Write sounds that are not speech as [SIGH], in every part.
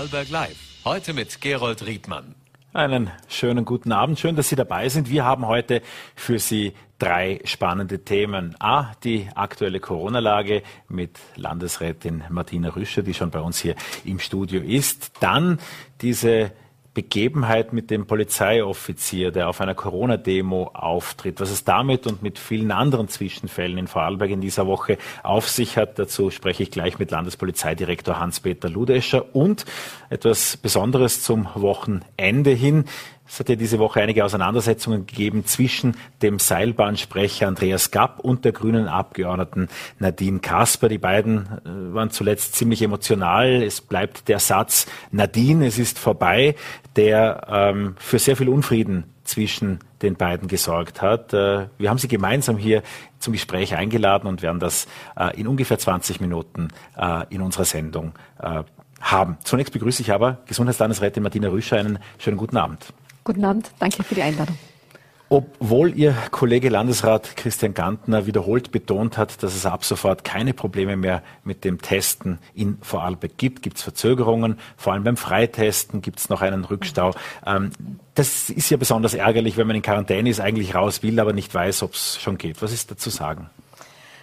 Vorarlberg Live. Heute mit Gerold Riedmann. Einen schönen guten Abend. Schön, dass Sie dabei sind. Wir haben heute für Sie drei spannende Themen. A, die aktuelle Corona-Lage mit Landesrätin Martina Rüscher, die schon bei uns hier im Studio ist. Dann diese Begebenheit mit dem Polizeioffizier, der auf einer Corona-Demo auftritt, was es damit und mit vielen anderen Zwischenfällen in Vorarlberg in dieser Woche auf sich hat. Dazu spreche ich gleich mit Landespolizeidirektor Hans-Peter Ludescher und etwas Besonderes zum Wochenende hin. Es hat ja diese Woche einige Auseinandersetzungen gegeben zwischen dem Seilbahnsprecher Andreas Gapp und der grünen Abgeordneten Nadine Kasper. Die beiden äh, waren zuletzt ziemlich emotional. Es bleibt der Satz Nadine, es ist vorbei, der ähm, für sehr viel Unfrieden zwischen den beiden gesorgt hat. Äh, wir haben sie gemeinsam hier zum Gespräch eingeladen und werden das äh, in ungefähr 20 Minuten in unserer Sendung haben. Zunächst begrüße ich aber Gesundheitslandesrätin Martina Rüscher. Einen schönen guten Abend. Guten Abend, danke für die Einladung. Obwohl Ihr Kollege Landesrat Christian Gantner wiederholt betont hat, dass es ab sofort keine Probleme mehr mit dem Testen in Vorarlberg gibt, gibt es Verzögerungen, vor allem beim Freitesten gibt es noch einen Rückstau. Ähm, das ist ja besonders ärgerlich, wenn man in Quarantäne ist, eigentlich raus will, aber nicht weiß, ob es schon geht. Was ist da zu sagen?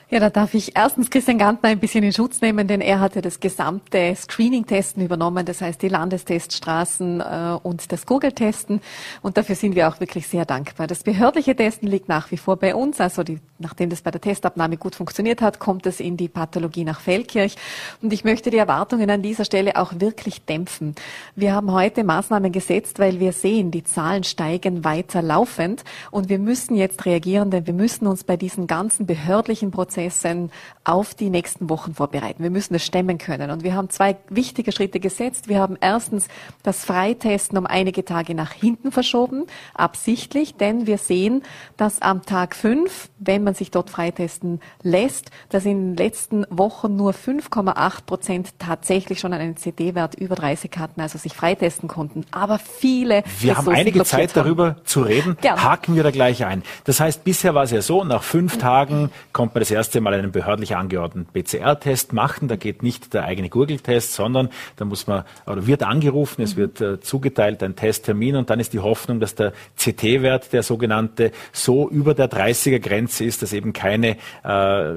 Ja, da darf ich erstens Christian Gantner ein bisschen in Schutz nehmen, denn er hatte das gesamte Screening-Testen übernommen, das heißt die Landesteststraßen äh, und das Google-Testen. Und dafür sind wir auch wirklich sehr dankbar. Das behördliche Testen liegt nach wie vor bei uns. Also die, nachdem das bei der Testabnahme gut funktioniert hat, kommt es in die Pathologie nach Feldkirch. Und ich möchte die Erwartungen an dieser Stelle auch wirklich dämpfen. Wir haben heute Maßnahmen gesetzt, weil wir sehen, die Zahlen steigen weiter laufend. Und wir müssen jetzt reagieren, denn wir müssen uns bei diesen ganzen behördlichen Prozessen Prozessen auf die nächsten Wochen vorbereiten. Wir müssen es stemmen können. Und wir haben zwei wichtige Schritte gesetzt. Wir haben erstens das Freitesten um einige Tage nach hinten verschoben, absichtlich, denn wir sehen, dass am Tag fünf, wenn man sich dort freitesten lässt, dass in den letzten Wochen nur 5,8 Prozent tatsächlich schon einen CD-Wert über 30 hatten, also sich freitesten konnten. Aber viele. Wir haben einige Zeit haben. darüber zu reden. Gerne. Haken wir da gleich ein. Das heißt, bisher war es ja so, nach fünf Tagen kommt man das erste erste Mal einen behördlich angeordneten PCR-Test machen. Da geht nicht der eigene Gurgeltest, sondern da muss man oder wird angerufen, es wird äh, zugeteilt ein Testtermin und dann ist die Hoffnung, dass der CT-Wert, der sogenannte, so über der 30er Grenze ist, dass eben keine äh,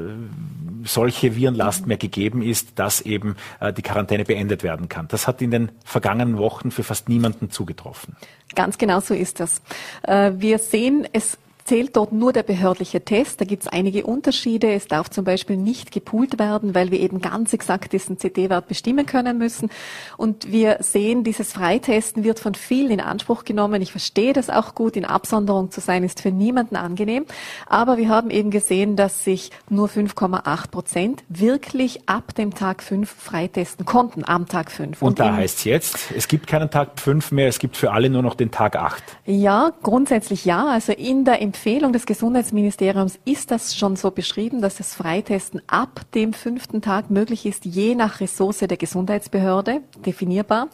solche Virenlast mehr gegeben ist, dass eben äh, die Quarantäne beendet werden kann. Das hat in den vergangenen Wochen für fast niemanden zugetroffen. Ganz genau so ist das. Äh, wir sehen es zählt dort nur der behördliche Test. Da gibt es einige Unterschiede. Es darf zum Beispiel nicht gepoolt werden, weil wir eben ganz exakt diesen CT-Wert bestimmen können müssen. Und wir sehen, dieses Freitesten wird von vielen in Anspruch genommen. Ich verstehe das auch gut. In Absonderung zu sein ist für niemanden angenehm. Aber wir haben eben gesehen, dass sich nur 5,8 Prozent wirklich ab dem Tag 5 freitesten konnten, am Tag 5. Und, Und da heißt es jetzt, es gibt keinen Tag 5 mehr, es gibt für alle nur noch den Tag 8. Ja, grundsätzlich ja. Also in der Empfehlung des Gesundheitsministeriums ist das schon so beschrieben, dass das Freitesten ab dem fünften Tag möglich ist, je nach Ressource der Gesundheitsbehörde definierbar.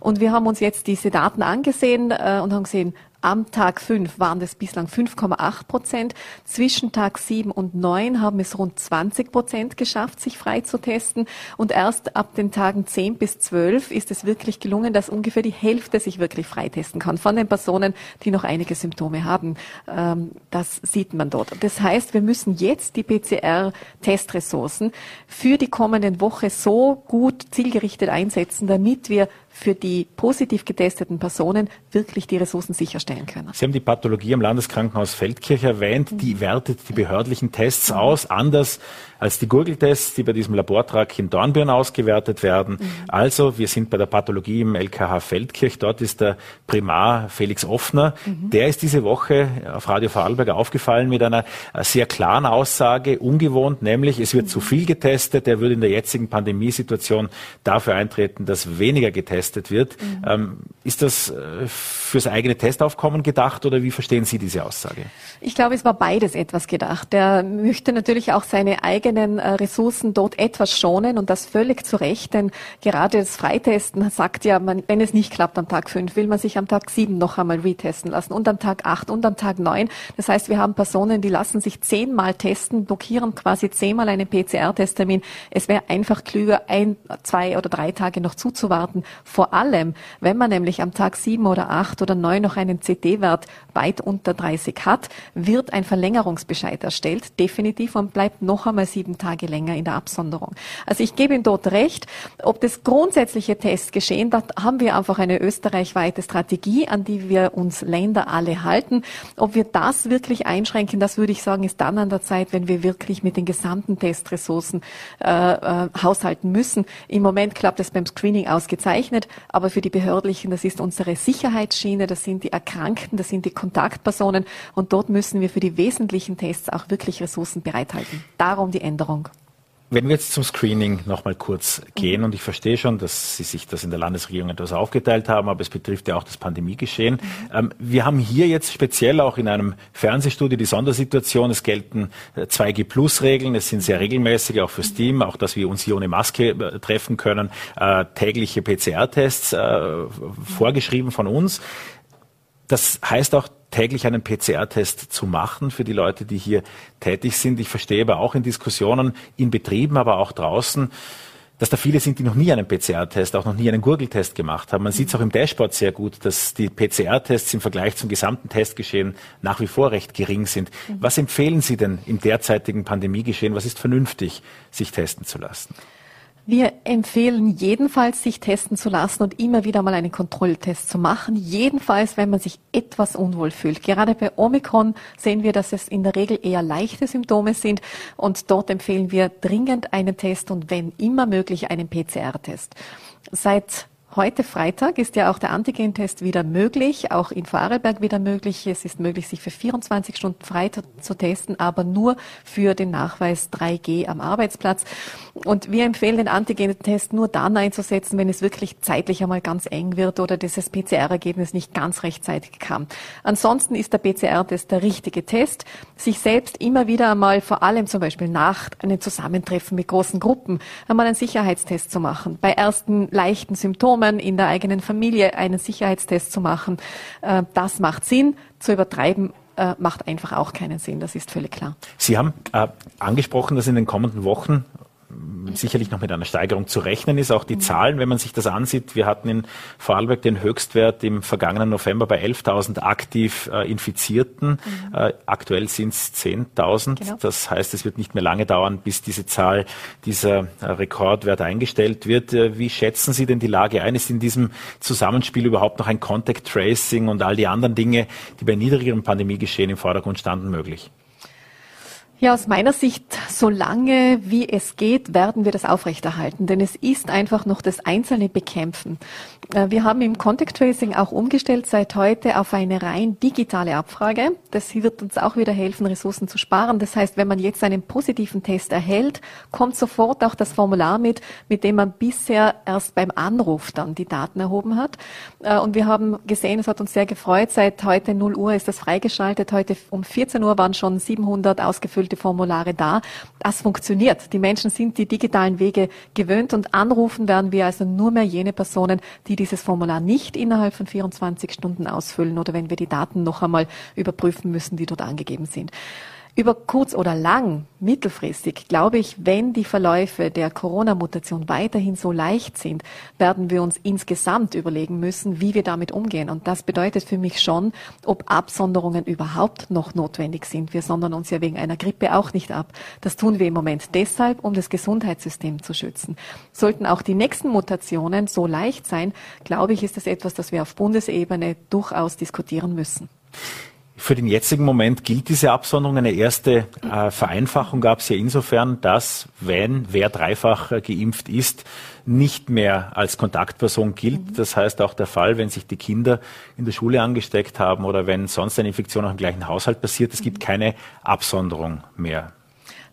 Und wir haben uns jetzt diese Daten angesehen äh, und haben gesehen, am Tag 5 waren das bislang 5,8 Prozent. Zwischen Tag 7 und 9 haben es rund 20 Prozent geschafft, sich frei zu testen. Und erst ab den Tagen 10 bis 12 ist es wirklich gelungen, dass ungefähr die Hälfte sich wirklich freitesten kann von den Personen, die noch einige Symptome haben. Ähm, das sieht man dort. Das heißt, wir müssen jetzt die PCR-Testressourcen für die kommenden Woche so gut zielgerichtet einsetzen, damit wir für die positiv getesteten Personen wirklich die Ressourcen sicherstellen können. Sie haben die Pathologie am Landeskrankenhaus Feldkirch erwähnt. Die wertet die behördlichen Tests mhm. aus, anders als die Gurgeltests, die bei diesem Labortrag in Dornbirn ausgewertet werden. Mhm. Also, wir sind bei der Pathologie im LKH Feldkirch. Dort ist der Primar Felix Offner. Mhm. Der ist diese Woche auf Radio Vorarlberg aufgefallen mit einer sehr klaren Aussage, ungewohnt, nämlich es wird zu viel getestet. Er würde in der jetzigen Pandemiesituation dafür eintreten, dass weniger getestet wird. Mhm. Ist das äh, fürs eigene Testaufkommen gedacht oder wie verstehen Sie diese Aussage? Ich glaube, es war beides etwas gedacht. Er möchte natürlich auch seine eigene eigenen äh, Ressourcen dort etwas schonen und das völlig zu Recht, denn gerade das Freitesten sagt ja, man, wenn es nicht klappt am Tag 5, will man sich am Tag 7 noch einmal retesten lassen und am Tag 8 und am Tag 9. Das heißt, wir haben Personen, die lassen sich zehnmal testen, blockieren quasi zehnmal einen PCR-Testtermin. Es wäre einfach klüger, ein, zwei oder drei Tage noch zuzuwarten, Vor allem, wenn man nämlich am Tag sieben oder acht oder neun noch einen CT-Wert weit unter 30 hat, wird ein Verlängerungsbescheid erstellt, definitiv, und bleibt noch einmal sieben Tage länger in der Absonderung. Also ich gebe Ihnen dort recht. Ob das grundsätzliche Tests geschehen, da haben wir einfach eine österreichweite Strategie, an die wir uns Länder alle halten. Ob wir das wirklich einschränken, das würde ich sagen, ist dann an der Zeit, wenn wir wirklich mit den gesamten Testressourcen äh, äh, haushalten müssen. Im Moment klappt es beim Screening ausgezeichnet, aber für die Behördlichen, das ist unsere Sicherheitsschiene, das sind die Erkrankten, das sind die Kontaktpersonen und dort müssen wir für die wesentlichen Tests auch wirklich Ressourcen bereithalten. Darum die Änderung. Wenn wir jetzt zum Screening nochmal kurz gehen, und ich verstehe schon, dass Sie sich das in der Landesregierung etwas aufgeteilt haben, aber es betrifft ja auch das Pandemiegeschehen. Mhm. Ähm, wir haben hier jetzt speziell auch in einem Fernsehstudio die Sondersituation. Es gelten 2G-Plus-Regeln. Es sind sehr regelmäßige, auch fürs Team, auch dass wir uns hier ohne Maske äh, treffen können. Äh, tägliche PCR-Tests äh, vorgeschrieben von uns. Das heißt auch, täglich einen PCR-Test zu machen für die Leute, die hier tätig sind. Ich verstehe aber auch in Diskussionen in Betrieben, aber auch draußen, dass da viele sind, die noch nie einen PCR-Test, auch noch nie einen Gurgeltest gemacht haben. Man sieht es auch im Dashboard sehr gut, dass die PCR-Tests im Vergleich zum gesamten Testgeschehen nach wie vor recht gering sind. Was empfehlen Sie denn im derzeitigen Pandemiegeschehen? Was ist vernünftig, sich testen zu lassen? Wir empfehlen jedenfalls, sich testen zu lassen und immer wieder mal einen Kontrolltest zu machen. Jedenfalls, wenn man sich etwas unwohl fühlt. Gerade bei Omikron sehen wir, dass es in der Regel eher leichte Symptome sind und dort empfehlen wir dringend einen Test und wenn immer möglich einen PCR-Test. Seit Heute Freitag ist ja auch der Antigentest wieder möglich, auch in Vorarlberg wieder möglich. Es ist möglich, sich für 24 Stunden frei zu testen, aber nur für den Nachweis 3G am Arbeitsplatz. Und wir empfehlen den Antigentest nur dann einzusetzen, wenn es wirklich zeitlich einmal ganz eng wird oder dieses PCR-Ergebnis nicht ganz rechtzeitig kam. Ansonsten ist der PCR-Test der richtige Test. Sich selbst immer wieder einmal, vor allem zum Beispiel nach einem Zusammentreffen mit großen Gruppen, einmal einen Sicherheitstest zu machen. Bei ersten leichten Symptomen Firmen, in der eigenen Familie einen Sicherheitstest zu machen. Äh, das macht Sinn. Zu übertreiben äh, macht einfach auch keinen Sinn. Das ist völlig klar. Sie haben äh, angesprochen, dass in den kommenden Wochen sicherlich noch mit einer Steigerung zu rechnen ist. Auch die mhm. Zahlen, wenn man sich das ansieht, wir hatten in Vorarlberg den Höchstwert im vergangenen November bei 11.000 aktiv äh, Infizierten. Mhm. Äh, aktuell sind es 10.000. Genau. Das heißt, es wird nicht mehr lange dauern, bis diese Zahl, dieser äh, Rekordwert eingestellt wird. Äh, wie schätzen Sie denn die Lage ein? Ist in diesem Zusammenspiel überhaupt noch ein Contact Tracing und all die anderen Dinge, die bei niedrigerem Pandemiegeschehen im Vordergrund standen, möglich? Ja, aus meiner Sicht, so lange wie es geht, werden wir das aufrechterhalten, denn es ist einfach noch das einzelne Bekämpfen. Äh, wir haben im Contact Tracing auch umgestellt seit heute auf eine rein digitale Abfrage. Das wird uns auch wieder helfen, Ressourcen zu sparen. Das heißt, wenn man jetzt einen positiven Test erhält, kommt sofort auch das Formular mit, mit dem man bisher erst beim Anruf dann die Daten erhoben hat. Äh, und wir haben gesehen, es hat uns sehr gefreut, seit heute 0 Uhr ist das freigeschaltet. Heute um 14 Uhr waren schon 700 ausgefüllte ausgefüllte Formulare da. Das funktioniert. Die Menschen sind die digitalen Wege gewöhnt und anrufen werden wir also nur mehr jene Personen, die dieses Formular nicht innerhalb von 24 Stunden ausfüllen oder wenn wir die Daten noch einmal überprüfen müssen, die dort angegeben sind. Über kurz oder lang, mittelfristig, glaube ich, wenn die Verläufe der Corona-Mutation weiterhin so leicht sind, werden wir uns insgesamt überlegen müssen, wie wir damit umgehen. Und das bedeutet für mich schon, ob Absonderungen überhaupt noch notwendig sind. Wir sondern uns ja wegen einer Grippe auch nicht ab. Das tun wir im Moment deshalb, um das Gesundheitssystem zu schützen. Sollten auch die nächsten Mutationen so leicht sein, glaube ich, ist das etwas, das wir auf Bundesebene durchaus diskutieren müssen. Für den jetzigen Moment gilt diese Absonderung. Eine erste äh, Vereinfachung gab es ja insofern, dass wenn wer dreifach äh, geimpft ist, nicht mehr als Kontaktperson gilt. Mhm. Das heißt auch der Fall, wenn sich die Kinder in der Schule angesteckt haben oder wenn sonst eine Infektion auch im gleichen Haushalt passiert, es gibt mhm. keine Absonderung mehr.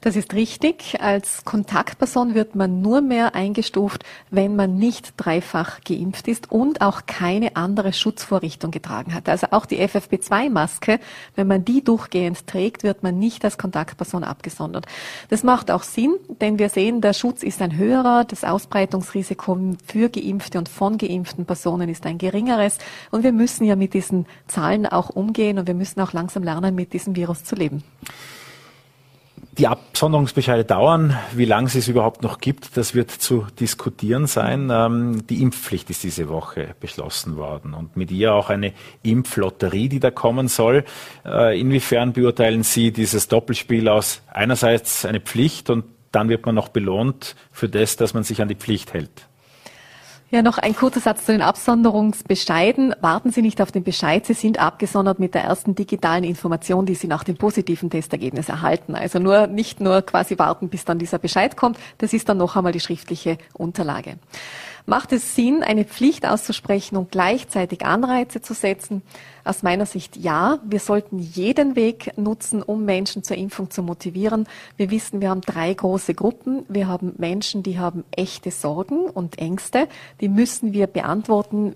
Das ist richtig. Als Kontaktperson wird man nur mehr eingestuft, wenn man nicht dreifach geimpft ist und auch keine andere Schutzvorrichtung getragen hat. Also auch die FFP2-Maske, wenn man die durchgehend trägt, wird man nicht als Kontaktperson abgesondert. Das macht auch Sinn, denn wir sehen, der Schutz ist ein höherer, das Ausbreitungsrisiko für geimpfte und von geimpften Personen ist ein geringeres und wir müssen ja mit diesen Zahlen auch umgehen und wir müssen auch langsam lernen, mit diesem Virus zu leben die Absonderungsbescheide dauern. Wie lange sie es überhaupt noch gibt, das wird zu diskutieren sein. Ähm, die Impfpflicht ist diese Woche beschlossen worden und mit ihr auch eine Impflotterie, die da kommen soll. Äh, inwiefern beurteilen Sie dieses Doppelspiel aus einerseits eine Pflicht und dann wird man noch belohnt für das, dass man sich an die Pflicht hält? Ja, noch ein kurzer Satz zu den Absonderungsbescheiden. Warten Sie nicht auf den Bescheid. Sie sind abgesondert mit der ersten digitalen Information, die Sie nach dem positiven Testergebnis erhalten. Also nur, nicht nur quasi warten, bis dann dieser Bescheid kommt. Das ist dann noch einmal die schriftliche Unterlage. Macht es Sinn, eine Pflicht auszusprechen und gleichzeitig Anreize zu setzen? Aus meiner Sicht ja. Wir sollten jeden Weg nutzen, um Menschen zur Impfung zu motivieren. Wir wissen, wir haben drei große Gruppen. Wir haben Menschen, die haben echte Sorgen und Ängste. Die müssen wir beantworten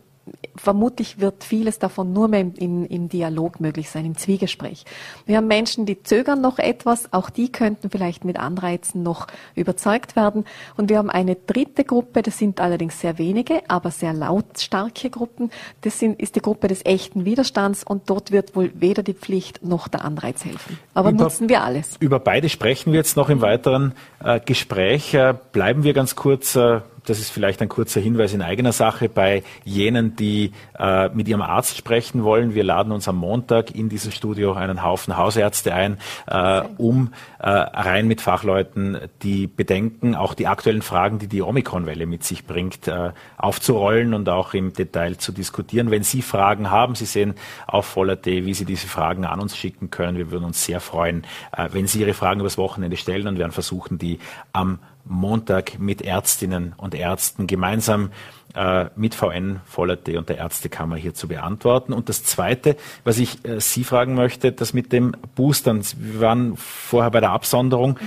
vermutlich wird vieles davon nur mehr im, im, im, Dialog möglich sein, im Zwiegespräch. Wir haben Menschen, die zögern noch etwas, auch die könnten vielleicht mit Anreizen noch überzeugt werden. Und wir haben eine dritte Gruppe, das sind allerdings sehr wenige, aber sehr lautstarke Gruppen. Das sind, ist die Gruppe des echten Widerstands und dort wird wohl weder die Pflicht noch der Anreiz helfen. Aber über, nutzen wir alles. Über beide sprechen wir jetzt noch im weiteren äh, Gespräch. Äh, bleiben wir ganz kurz äh, das ist vielleicht ein kurzer Hinweis in eigener Sache bei jenen, die äh, mit ihrem Arzt sprechen wollen. Wir laden uns am Montag in dieses Studio einen Haufen Hausärzte ein, äh, um äh, rein mit Fachleuten die Bedenken, auch die aktuellen Fragen, die die Omikron-Welle mit sich bringt, äh, aufzurollen und auch im Detail zu diskutieren. Wenn Sie Fragen haben, Sie sehen auf Voller.at, wie Sie diese Fragen an uns schicken können. Wir würden uns sehr freuen, äh, wenn Sie Ihre Fragen übers Wochenende stellen und werden versuchen, die am Montag mit Ärztinnen und Ärzten gemeinsam äh, mit VN, Voller.at und der Ärztekammer hier zu beantworten. Und das Zweite, was ich äh, Sie fragen möchte, das mit dem Boostern. Wir waren vorher bei der Absonderung.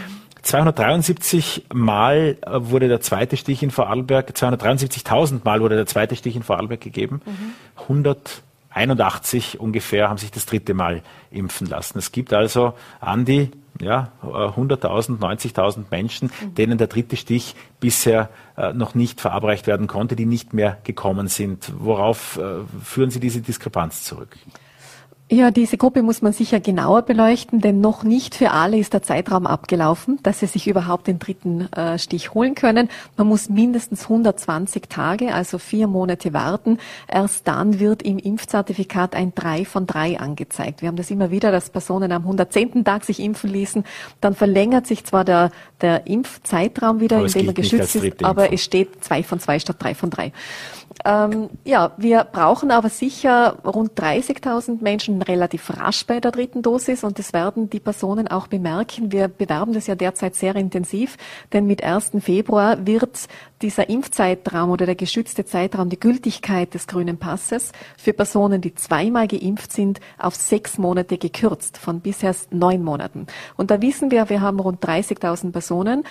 273 Mal äh, wurde der zweite Stich in Vorarlberg, 273.000 Mal wurde der zweite Stich in Vorarlberg gegeben. Mhm. 181 ungefähr haben sich das dritte Mal impfen lassen. Es gibt also an die ja, 100.000, 90.000 Menschen, denen der dritte Stich bisher äh, noch nicht verabreicht werden konnte, die nicht mehr gekommen sind. Worauf äh, führen Sie diese Diskrepanz zurück? Ja, diese Gruppe muss man sicher genauer beleuchten, denn noch nicht für alle ist der Zeitraum abgelaufen, dass sie sich überhaupt den dritten äh, Stich holen können. Man muss mindestens 120 Tage, also vier Monate warten. Erst dann wird im Impfzertifikat ein 3 von 3 angezeigt. Wir haben das immer wieder, dass Personen am 110. Tag sich impfen ließen. Dann verlängert sich zwar der, der Impfzeitraum wieder, indem er geschützt ist, aber es steht 2 von 2 statt 3 von 3. Ähm, ja, wir brauchen aber sicher rund 30.000 Menschen relativ rasch bei der dritten Dosis und das werden die Personen auch bemerken. Wir bewerben das ja derzeit sehr intensiv, denn mit 1. Februar wird dieser Impfzeitraum oder der geschützte Zeitraum, die Gültigkeit des grünen Passes für Personen, die zweimal geimpft sind, auf sechs Monate gekürzt, von bisher neun Monaten. Und da wissen wir, wir haben rund 30.000 Personen,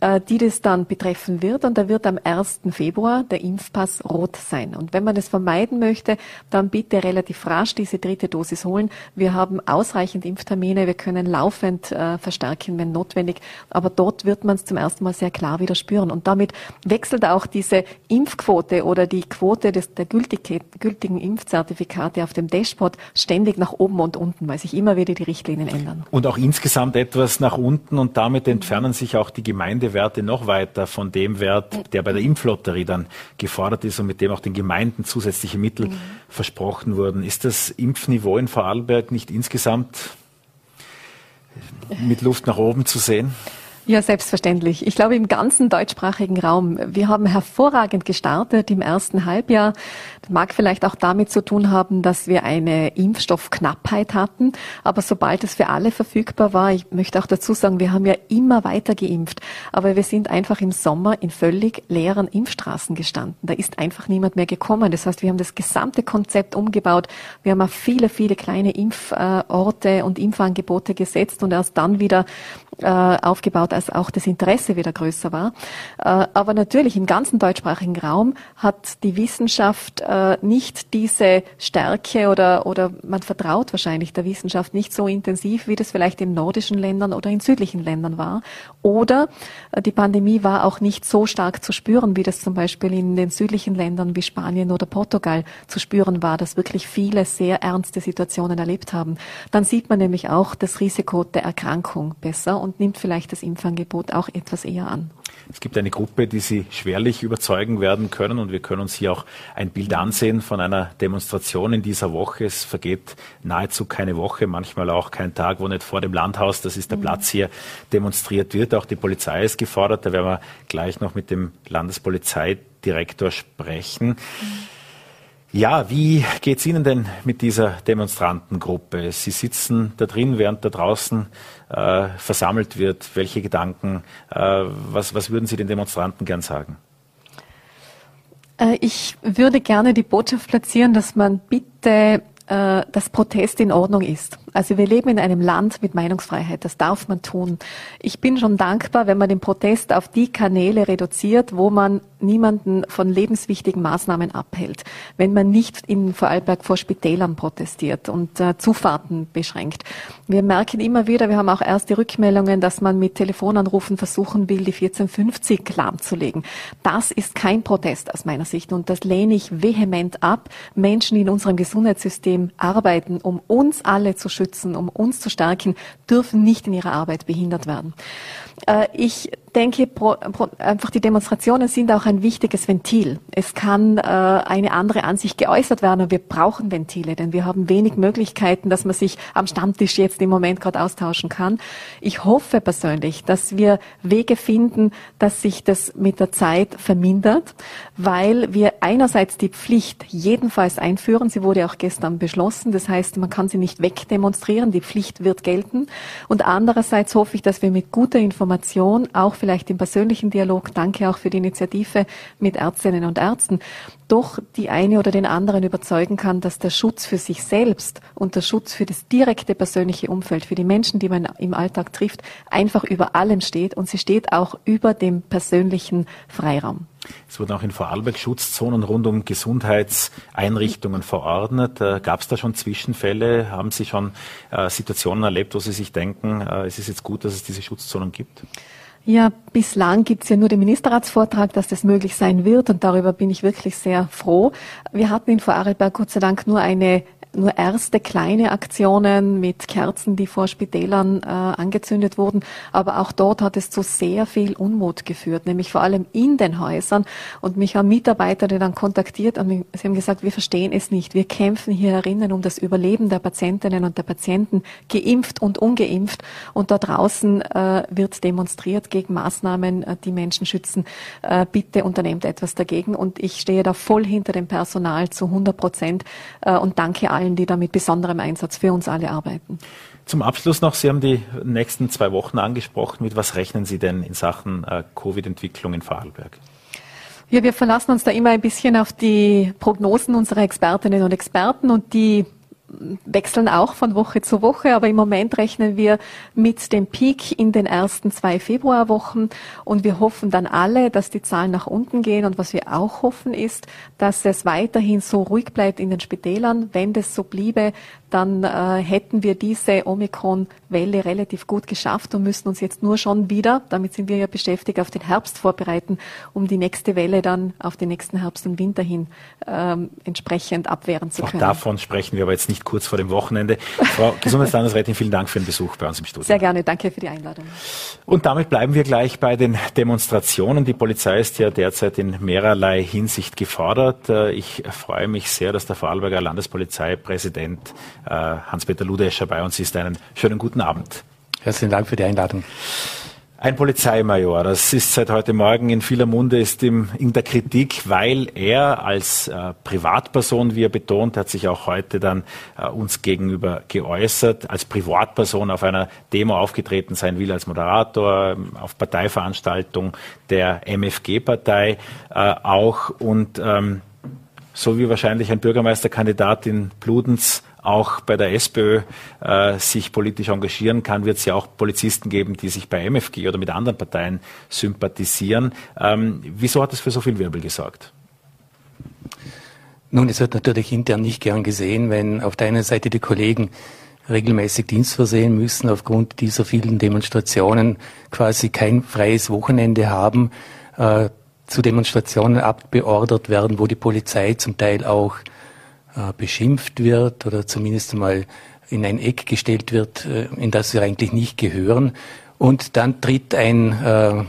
äh, die das dann betreffen wird und da wird am 1. Februar der Impfpass rot sein. Und wenn man das vermeiden möchte, dann bitte relativ rasch diese dritte Dosis holen. Wir haben ausreichend Impftermine, wir können laufend äh, verstärken, wenn notwendig, aber dort wird man es zum ersten Mal sehr klar wieder spüren. Und damit wechselt auch diese Impfquote oder die Quote des, der gültigen Impfzertifikate auf dem Dashboard ständig nach oben und unten, weil sich immer wieder die Richtlinien ändern. Und auch insgesamt etwas nach unten und damit entfernen sich auch die Gemeindewerte noch weiter von dem Wert, der bei der Impflotterie dann gefordert ist und mit dem auch den Gemeinden zusätzliche Mittel mhm. versprochen wurden. Ist das Impfniveau in Vorarlberg nicht insgesamt mit Luft nach oben zu sehen? Ja, selbstverständlich. Ich glaube, im ganzen deutschsprachigen Raum. Wir haben hervorragend gestartet im ersten Halbjahr. Das mag vielleicht auch damit zu tun haben, dass wir eine Impfstoffknappheit hatten. Aber sobald es für alle verfügbar war, ich möchte auch dazu sagen, wir haben ja immer weiter geimpft. Aber wir sind einfach im Sommer in völlig leeren Impfstraßen gestanden. Da ist einfach niemand mehr gekommen. Das heißt, wir haben das gesamte Konzept umgebaut. Wir haben auf viele, viele kleine Impforte und Impfangebote gesetzt und erst dann wieder aufgebaut, als auch das Interesse wieder größer war. Äh, aber natürlich im ganzen deutschsprachigen Raum hat die Wissenschaft äh, nicht diese Stärke oder, oder man vertraut wahrscheinlich der Wissenschaft nicht so intensiv, wie das vielleicht in nordischen Ländern oder in südlichen Ländern war. Oder äh, die Pandemie war auch nicht so stark zu spüren, wie das zum Beispiel in den südlichen Ländern wie Spanien oder Portugal zu spüren war, dass wirklich viele sehr ernste Situationen erlebt haben. Dann sieht man nämlich auch das Risiko der Erkrankung besser und nimmt vielleicht das Impfangebot auch etwas eher an. Es gibt eine Gruppe, die Sie schwerlich überzeugen werden können und wir können uns hier auch ein Bild ansehen von einer Demonstration in dieser Woche. Es vergeht nahezu keine Woche, manchmal auch kein Tag, wo nicht vor dem Landhaus, das ist der mhm. Platz hier, demonstriert wird. Auch die Polizei ist gefordert. Da werden wir gleich noch mit dem Landespolizeidirektor sprechen. Mhm. Ja, wie geht's Ihnen denn mit dieser Demonstrantengruppe? Sie sitzen da drin, während da draußen äh, versammelt wird. Welche Gedanken, äh, was, was würden Sie den Demonstranten gern sagen? Äh, ich würde gerne die Botschaft platzieren, dass man bitte äh, dass Protest in Ordnung ist. Also wir leben in einem Land mit Meinungsfreiheit, das darf man tun. Ich bin schon dankbar, wenn man den Protest auf die Kanäle reduziert, wo man niemanden von lebenswichtigen Maßnahmen abhält. Wenn man nicht in Vorarlberg vor Spitälern protestiert und äh, Zufahrten beschränkt. Wir merken immer wieder, wir haben auch erste Rückmeldungen, dass man mit Telefonanrufen versuchen will, die 1450 lahmzulegen. Das ist kein Protest aus meiner Sicht und das lehne ich vehement ab. Menschen in unserem Gesundheitssystem arbeiten, um uns alle zu schützen, um uns zu stärken, dürfen nicht in ihrer Arbeit behindert werden. Äh, ich denke, einfach die Demonstrationen sind auch ein wichtiges Ventil. Es kann äh, eine andere Ansicht geäußert werden und wir brauchen Ventile, denn wir haben wenig Möglichkeiten, dass man sich am Stammtisch jetzt im Moment gerade austauschen kann. Ich hoffe persönlich, dass wir Wege finden, dass sich das mit der Zeit vermindert, weil wir einerseits die Pflicht jedenfalls einführen. Sie wurde auch gestern beschlossen. Das heißt, man kann sie nicht wegdemonstrieren. Die Pflicht wird gelten. Und andererseits hoffe ich, dass wir mit guter Information auch vielleicht im persönlichen Dialog, danke auch für die Initiative mit Ärztinnen und Ärzten, doch die eine oder den anderen überzeugen kann, dass der Schutz für sich selbst und der Schutz für das direkte persönliche Umfeld, für die Menschen, die man im Alltag trifft, einfach über allem steht und sie steht auch über dem persönlichen Freiraum. Es wurden auch in Vorarlberg Schutzzonen rund um Gesundheitseinrichtungen verordnet. Äh, Gab es da schon Zwischenfälle? Haben Sie schon äh, Situationen erlebt, wo Sie sich denken, äh, es ist jetzt gut, dass es diese Schutzzonen gibt? Ja, bislang gibt's ja nur den Ministerratsvortrag, dass das möglich sein wird und darüber bin ich wirklich sehr froh. Wir hatten in Vorarlberg Gott sei Dank nur eine nur erste kleine Aktionen mit Kerzen, die vor Spitälern äh, angezündet wurden. Aber auch dort hat es zu sehr viel Unmut geführt, nämlich vor allem in den Häusern. Und mich haben Mitarbeiter dann kontaktiert und sie haben gesagt, wir verstehen es nicht. Wir kämpfen hier herinnen um das Überleben der Patientinnen und der Patienten, geimpft und ungeimpft. Und da draußen äh, wird demonstriert gegen Maßnahmen, äh, die Menschen schützen. Äh, bitte unternehmt etwas dagegen. Und ich stehe da voll hinter dem Personal zu 100 Prozent äh, und danke allen allen, die da mit besonderem Einsatz für uns alle arbeiten. Zum Abschluss noch, Sie haben die nächsten zwei Wochen angesprochen. Mit was rechnen Sie denn in Sachen äh, Covid-Entwicklung in Vorarlberg? Ja, wir verlassen uns da immer ein bisschen auf die Prognosen unserer Expertinnen und Experten und die wechseln auch von Woche zu Woche, aber im Moment rechnen wir mit dem Peak in den ersten zwei Februarwochen und wir hoffen dann alle, dass die Zahlen nach unten gehen und was wir auch hoffen ist, dass es weiterhin so ruhig bleibt in den Spitälern. Wenn das so bliebe, dann äh, hätten wir diese Omikron-Welle relativ gut geschafft und müssen uns jetzt nur schon wieder, damit sind wir ja beschäftigt, auf den Herbst vorbereiten, um die nächste Welle dann auf den nächsten Herbst und Winter hin ähm, entsprechend abwehren zu können. Auch davon sprechen wir aber jetzt nicht kurz vor dem Wochenende. Frau [LAUGHS] Gesundheitslandesrätin, vielen Dank für den Besuch bei uns im Studio. Sehr gerne, danke für die Einladung. Und damit bleiben wir gleich bei den Demonstrationen. Die Polizei ist ja derzeit in mehrerlei Hinsicht gefordert. Äh, ich freue mich sehr, dass der Vorarlberger Landespolizeipräsident Hans-Peter Ludescher bei uns ist. Einen schönen guten Abend. Herzlichen Dank für die Einladung. Ein Polizeimajor, das ist seit heute Morgen in vieler Munde, ist im, in der Kritik, weil er als äh, Privatperson, wie er betont, hat sich auch heute dann äh, uns gegenüber geäußert, als Privatperson auf einer Demo aufgetreten sein will, als Moderator, auf Parteiveranstaltung der MFG-Partei äh, auch und ähm, so wie wahrscheinlich ein Bürgermeisterkandidat in Bludenz auch bei der SPÖ äh, sich politisch engagieren kann, wird es ja auch Polizisten geben, die sich bei MFG oder mit anderen Parteien sympathisieren. Ähm, wieso hat es für so viel Wirbel gesorgt? Nun, es wird natürlich intern nicht gern gesehen, wenn auf der einen Seite die Kollegen regelmäßig Dienst versehen müssen, aufgrund dieser vielen Demonstrationen quasi kein freies Wochenende haben, äh, zu Demonstrationen abbeordert werden, wo die Polizei zum Teil auch äh, beschimpft wird oder zumindest einmal in ein Eck gestellt wird, äh, in das wir eigentlich nicht gehören. Und dann tritt ein äh,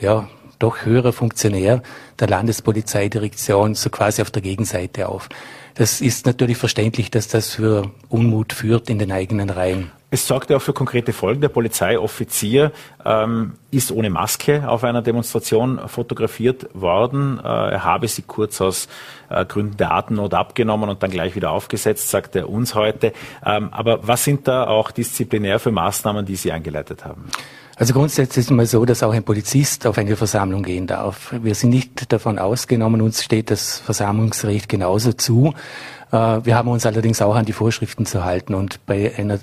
ja, doch höherer Funktionär der Landespolizeidirektion so quasi auf der Gegenseite auf. Das ist natürlich verständlich, dass das für Unmut führt in den eigenen Reihen. Es sorgt ja auch für konkrete Folgen. Der Polizeioffizier ähm, ist ohne Maske auf einer Demonstration fotografiert worden. Äh, er habe sie kurz aus äh, Gründen der Atemnot abgenommen und dann gleich wieder aufgesetzt, sagt er uns heute. Ähm, aber was sind da auch disziplinär für Maßnahmen, die Sie eingeleitet haben? Also grundsätzlich ist es mal so, dass auch ein Polizist auf eine Versammlung gehen darf. Wir sind nicht davon ausgenommen, uns steht das Versammlungsrecht genauso zu. Äh, wir haben uns allerdings auch an die Vorschriften zu halten und bei einer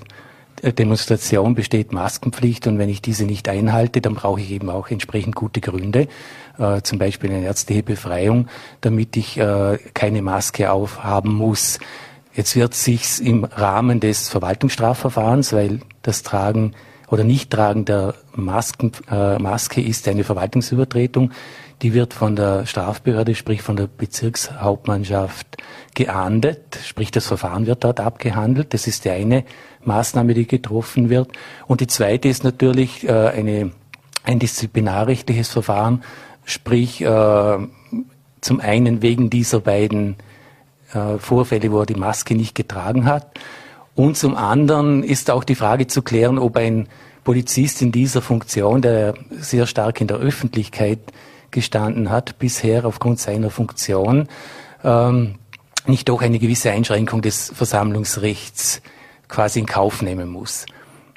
Demonstration besteht Maskenpflicht und wenn ich diese nicht einhalte, dann brauche ich eben auch entsprechend gute Gründe, äh, zum Beispiel eine ärztliche Befreiung, damit ich äh, keine Maske aufhaben muss. Jetzt wird sich's im Rahmen des Verwaltungsstrafverfahrens, weil das Tragen oder Nichttragen der Masken, äh, Maske ist eine Verwaltungsübertretung, die wird von der Strafbehörde, sprich von der Bezirkshauptmannschaft geahndet, sprich das Verfahren wird dort abgehandelt. Das ist die eine Maßnahme, die getroffen wird. Und die zweite ist natürlich äh, eine, ein disziplinarrechtliches Verfahren, sprich äh, zum einen wegen dieser beiden äh, Vorfälle, wo er die Maske nicht getragen hat. Und zum anderen ist auch die Frage zu klären, ob ein Polizist in dieser Funktion, der sehr stark in der Öffentlichkeit gestanden hat, bisher aufgrund seiner Funktion, ähm, nicht doch eine gewisse Einschränkung des Versammlungsrechts quasi in Kauf nehmen muss.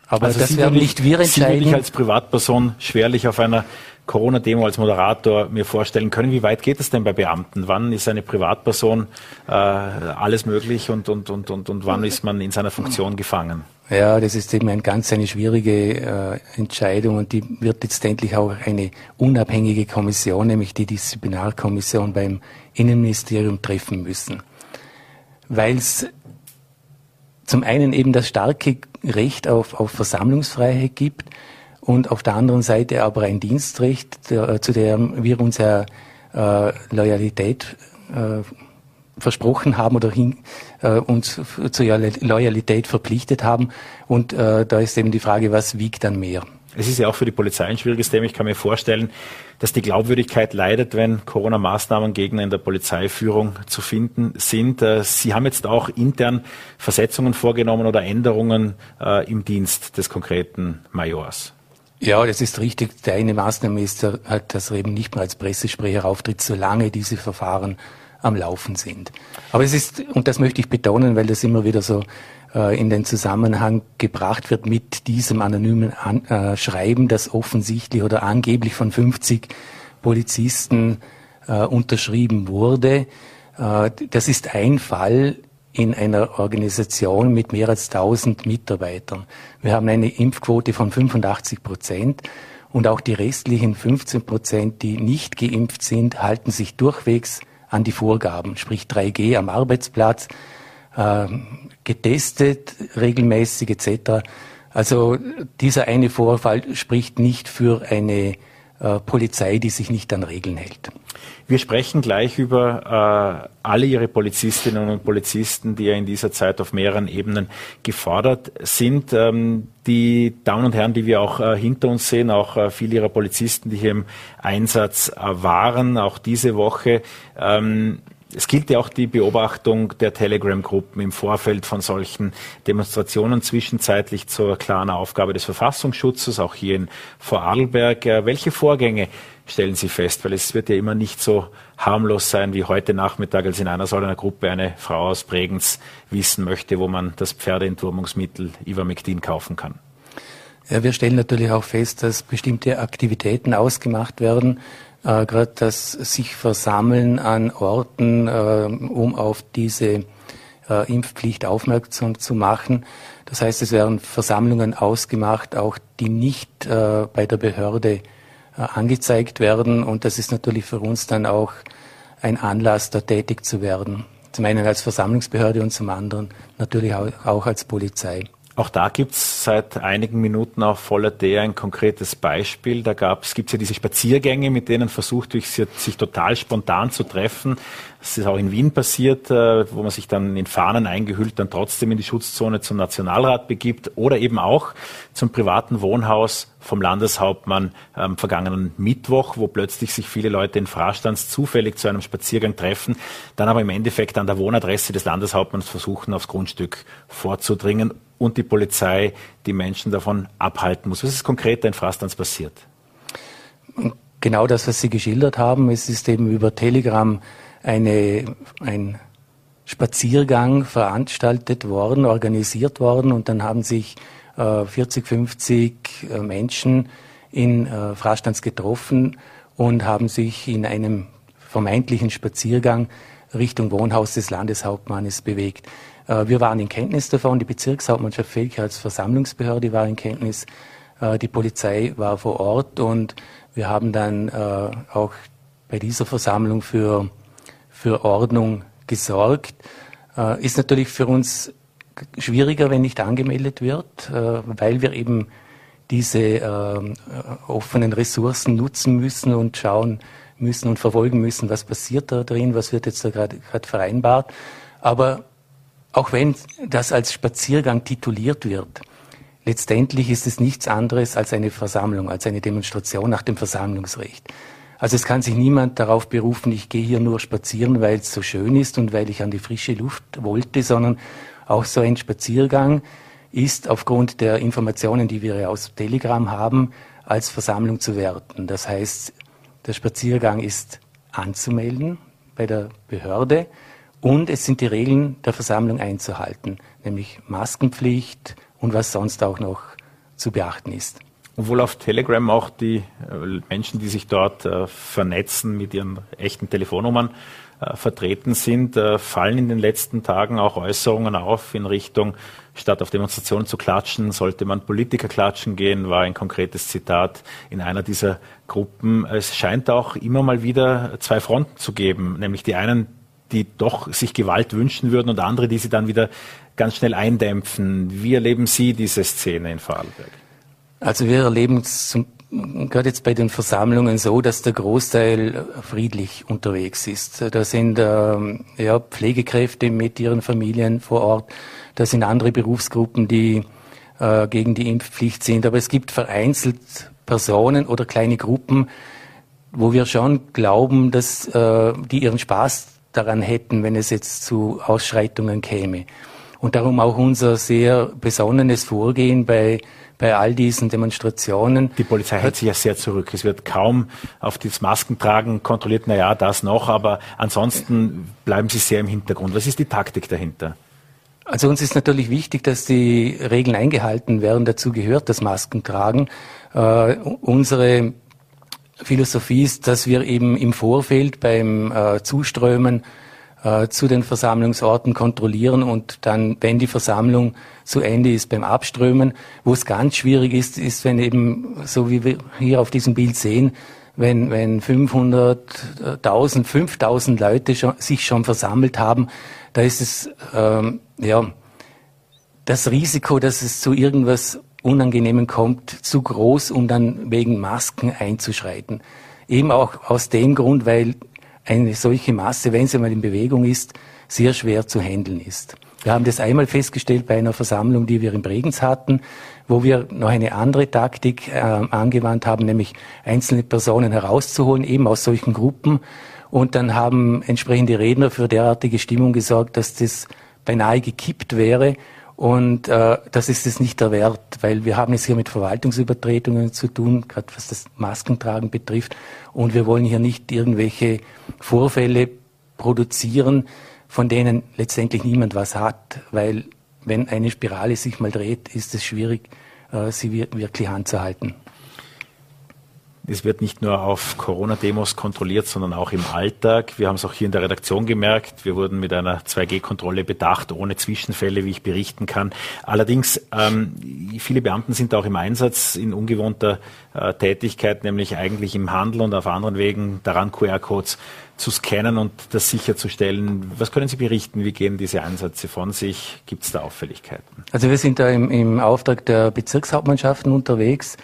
Aber also das werden nicht wir entscheiden. Sie würde ich als Privatperson schwerlich auf einer Corona-Demo als Moderator mir vorstellen können. Wie weit geht es denn bei Beamten? Wann ist eine Privatperson äh, alles möglich und, und, und, und, und wann ist man in seiner Funktion gefangen? Ja, das ist eben ein ganz eine schwierige äh, Entscheidung und die wird letztendlich auch eine unabhängige Kommission, nämlich die Disziplinarkommission beim Innenministerium treffen müssen. Weil es zum einen eben das starke Recht auf, auf Versammlungsfreiheit gibt und auf der anderen Seite aber ein Dienstrecht, der, zu dem wir uns ja äh, Loyalität äh, versprochen haben oder hin, äh, uns zur Loyalität verpflichtet haben. Und äh, da ist eben die Frage, was wiegt dann mehr? Es ist ja auch für die Polizei ein schwieriges Thema. Ich kann mir vorstellen, dass die Glaubwürdigkeit leidet, wenn Corona-Maßnahmen Gegner in der Polizeiführung zu finden sind. Äh, Sie haben jetzt auch intern Versetzungen vorgenommen oder Änderungen äh, im Dienst des konkreten Majors. Ja, das ist richtig. Die eine Maßnahme ist, halt, dass er eben nicht mehr als Pressesprecher auftritt, solange diese Verfahren am Laufen sind. Aber es ist, und das möchte ich betonen, weil das immer wieder so äh, in den Zusammenhang gebracht wird mit diesem anonymen An äh, Schreiben, das offensichtlich oder angeblich von 50 Polizisten äh, unterschrieben wurde. Äh, das ist ein Fall in einer Organisation mit mehr als 1000 Mitarbeitern. Wir haben eine Impfquote von 85 Prozent und auch die restlichen 15 Prozent, die nicht geimpft sind, halten sich durchwegs an die Vorgaben, sprich 3G am Arbeitsplatz, äh, getestet regelmäßig etc. Also dieser eine Vorfall spricht nicht für eine äh, Polizei, die sich nicht an Regeln hält. Wir sprechen gleich über äh, alle Ihre Polizistinnen und Polizisten, die ja in dieser Zeit auf mehreren Ebenen gefordert sind. Ähm, die Damen und Herren, die wir auch äh, hinter uns sehen, auch äh, viele Ihrer Polizisten, die hier im Einsatz äh, waren, auch diese Woche. Ähm, es gilt ja auch die Beobachtung der Telegram-Gruppen im Vorfeld von solchen Demonstrationen zwischenzeitlich zur klaren Aufgabe des Verfassungsschutzes, auch hier in Vorarlberg. Äh, welche Vorgänge stellen Sie fest? Weil es wird ja immer nicht so harmlos sein wie heute Nachmittag, als in einer so einer Gruppe eine Frau aus Bregenz wissen möchte, wo man das Pferdeentwurmungsmittel Ivermectin kaufen kann. Ja, wir stellen natürlich auch fest, dass bestimmte Aktivitäten ausgemacht werden, äh, gerade das sich versammeln an Orten, äh, um auf diese äh, Impfpflicht aufmerksam zu machen. Das heißt, es werden Versammlungen ausgemacht, auch die nicht äh, bei der Behörde äh, angezeigt werden. Und das ist natürlich für uns dann auch ein Anlass, da tätig zu werden. Zum einen als Versammlungsbehörde und zum anderen natürlich auch, auch als Polizei. Auch da gibt es seit einigen Minuten auf Voller D ein konkretes Beispiel. Da gibt es ja diese Spaziergänge, mit denen versucht wird, sich total spontan zu treffen. Das ist auch in Wien passiert, äh, wo man sich dann in Fahnen eingehüllt dann trotzdem in die Schutzzone zum Nationalrat begibt oder eben auch zum privaten Wohnhaus vom Landeshauptmann am vergangenen Mittwoch, wo plötzlich sich viele Leute in Frastands zufällig zu einem Spaziergang treffen, dann aber im Endeffekt an der Wohnadresse des Landeshauptmanns versuchen, aufs Grundstück vorzudringen und die Polizei die Menschen davon abhalten muss. Was ist konkret in Frastanz passiert? Genau das, was Sie geschildert haben. Es ist eben über Telegram eine, ein Spaziergang veranstaltet worden, organisiert worden und dann haben sich äh, 40, 50 äh, Menschen in äh, Frastanz getroffen und haben sich in einem vermeintlichen Spaziergang Richtung Wohnhaus des Landeshauptmannes bewegt. Äh, wir waren in Kenntnis davon, die Bezirkshauptmannschaft Felk als Versammlungsbehörde war in Kenntnis, äh, die Polizei war vor Ort und wir haben dann äh, auch bei dieser Versammlung für, für Ordnung gesorgt. Ist natürlich für uns schwieriger, wenn nicht angemeldet wird, weil wir eben diese offenen Ressourcen nutzen müssen und schauen müssen und verfolgen müssen, was passiert da drin, was wird jetzt da gerade vereinbart. Aber auch wenn das als Spaziergang tituliert wird, letztendlich ist es nichts anderes als eine Versammlung, als eine Demonstration nach dem Versammlungsrecht. Also es kann sich niemand darauf berufen, ich gehe hier nur spazieren, weil es so schön ist und weil ich an die frische Luft wollte, sondern auch so ein Spaziergang ist aufgrund der Informationen, die wir aus Telegram haben, als Versammlung zu werten. Das heißt, der Spaziergang ist anzumelden bei der Behörde und es sind die Regeln der Versammlung einzuhalten, nämlich Maskenpflicht und was sonst auch noch zu beachten ist. Obwohl auf Telegram auch die äh, Menschen, die sich dort äh, vernetzen mit ihren echten Telefonnummern, äh, vertreten sind, fallen in den letzten Tagen auch Äußerungen auf in Richtung, statt auf Demonstrationen zu klatschen, sollte man Politiker klatschen gehen, war ein konkretes Zitat in einer dieser Gruppen. Es scheint auch immer mal wieder zwei Fronten zu geben, nämlich die einen, die doch sich Gewalt wünschen würden und andere, die sie dann wieder ganz schnell eindämpfen. Wie erleben Sie diese Szene in Vorarlberg? Also wir erleben es gerade jetzt bei den Versammlungen so, dass der Großteil friedlich unterwegs ist. Da sind ähm, ja, Pflegekräfte mit ihren Familien vor Ort, da sind andere Berufsgruppen, die äh, gegen die Impfpflicht sind. Aber es gibt vereinzelt Personen oder kleine Gruppen, wo wir schon glauben, dass äh, die ihren Spaß daran hätten, wenn es jetzt zu Ausschreitungen käme. Und darum auch unser sehr besonnenes Vorgehen bei, bei all diesen Demonstrationen. Die Polizei hält sich ja sehr zurück. Es wird kaum auf das Maskentragen kontrolliert. Na ja, das noch, aber ansonsten bleiben sie sehr im Hintergrund. Was ist die Taktik dahinter? Also uns ist natürlich wichtig, dass die Regeln eingehalten werden. Dazu gehört das Maskentragen. Äh, unsere Philosophie ist, dass wir eben im Vorfeld beim äh, Zuströmen äh, zu den Versammlungsorten kontrollieren und dann, wenn die Versammlung zu Ende ist, beim Abströmen. Wo es ganz schwierig ist, ist, wenn eben, so wie wir hier auf diesem Bild sehen, wenn, wenn 500.000, 5000 Leute schon, sich schon versammelt haben, da ist es, ähm, ja, das Risiko, dass es zu irgendwas Unangenehmen kommt, zu groß, um dann wegen Masken einzuschreiten. Eben auch aus dem Grund, weil eine solche Masse, wenn sie mal in Bewegung ist, sehr schwer zu handeln ist. Wir haben das einmal festgestellt bei einer Versammlung, die wir in Bregenz hatten, wo wir noch eine andere Taktik äh, angewandt haben, nämlich einzelne Personen herauszuholen, eben aus solchen Gruppen. Und dann haben entsprechende Redner für derartige Stimmung gesorgt, dass das beinahe gekippt wäre und äh, das ist es nicht der Wert, weil wir haben es hier mit Verwaltungsübertretungen zu tun, gerade was das Maskentragen betrifft. Und wir wollen hier nicht irgendwelche Vorfälle produzieren, von denen letztendlich niemand was hat, weil wenn eine Spirale sich mal dreht, ist es schwierig, äh, sie wirklich anzuhalten. Es wird nicht nur auf Corona-Demos kontrolliert, sondern auch im Alltag. Wir haben es auch hier in der Redaktion gemerkt. Wir wurden mit einer 2G-Kontrolle bedacht, ohne Zwischenfälle, wie ich berichten kann. Allerdings, ähm, viele Beamten sind auch im Einsatz in ungewohnter äh, Tätigkeit, nämlich eigentlich im Handel und auf anderen Wegen daran QR-Codes zu scannen und das sicherzustellen. Was können Sie berichten? Wie gehen diese Einsätze von sich? Gibt es da Auffälligkeiten? Also wir sind da im, im Auftrag der Bezirkshauptmannschaften unterwegs.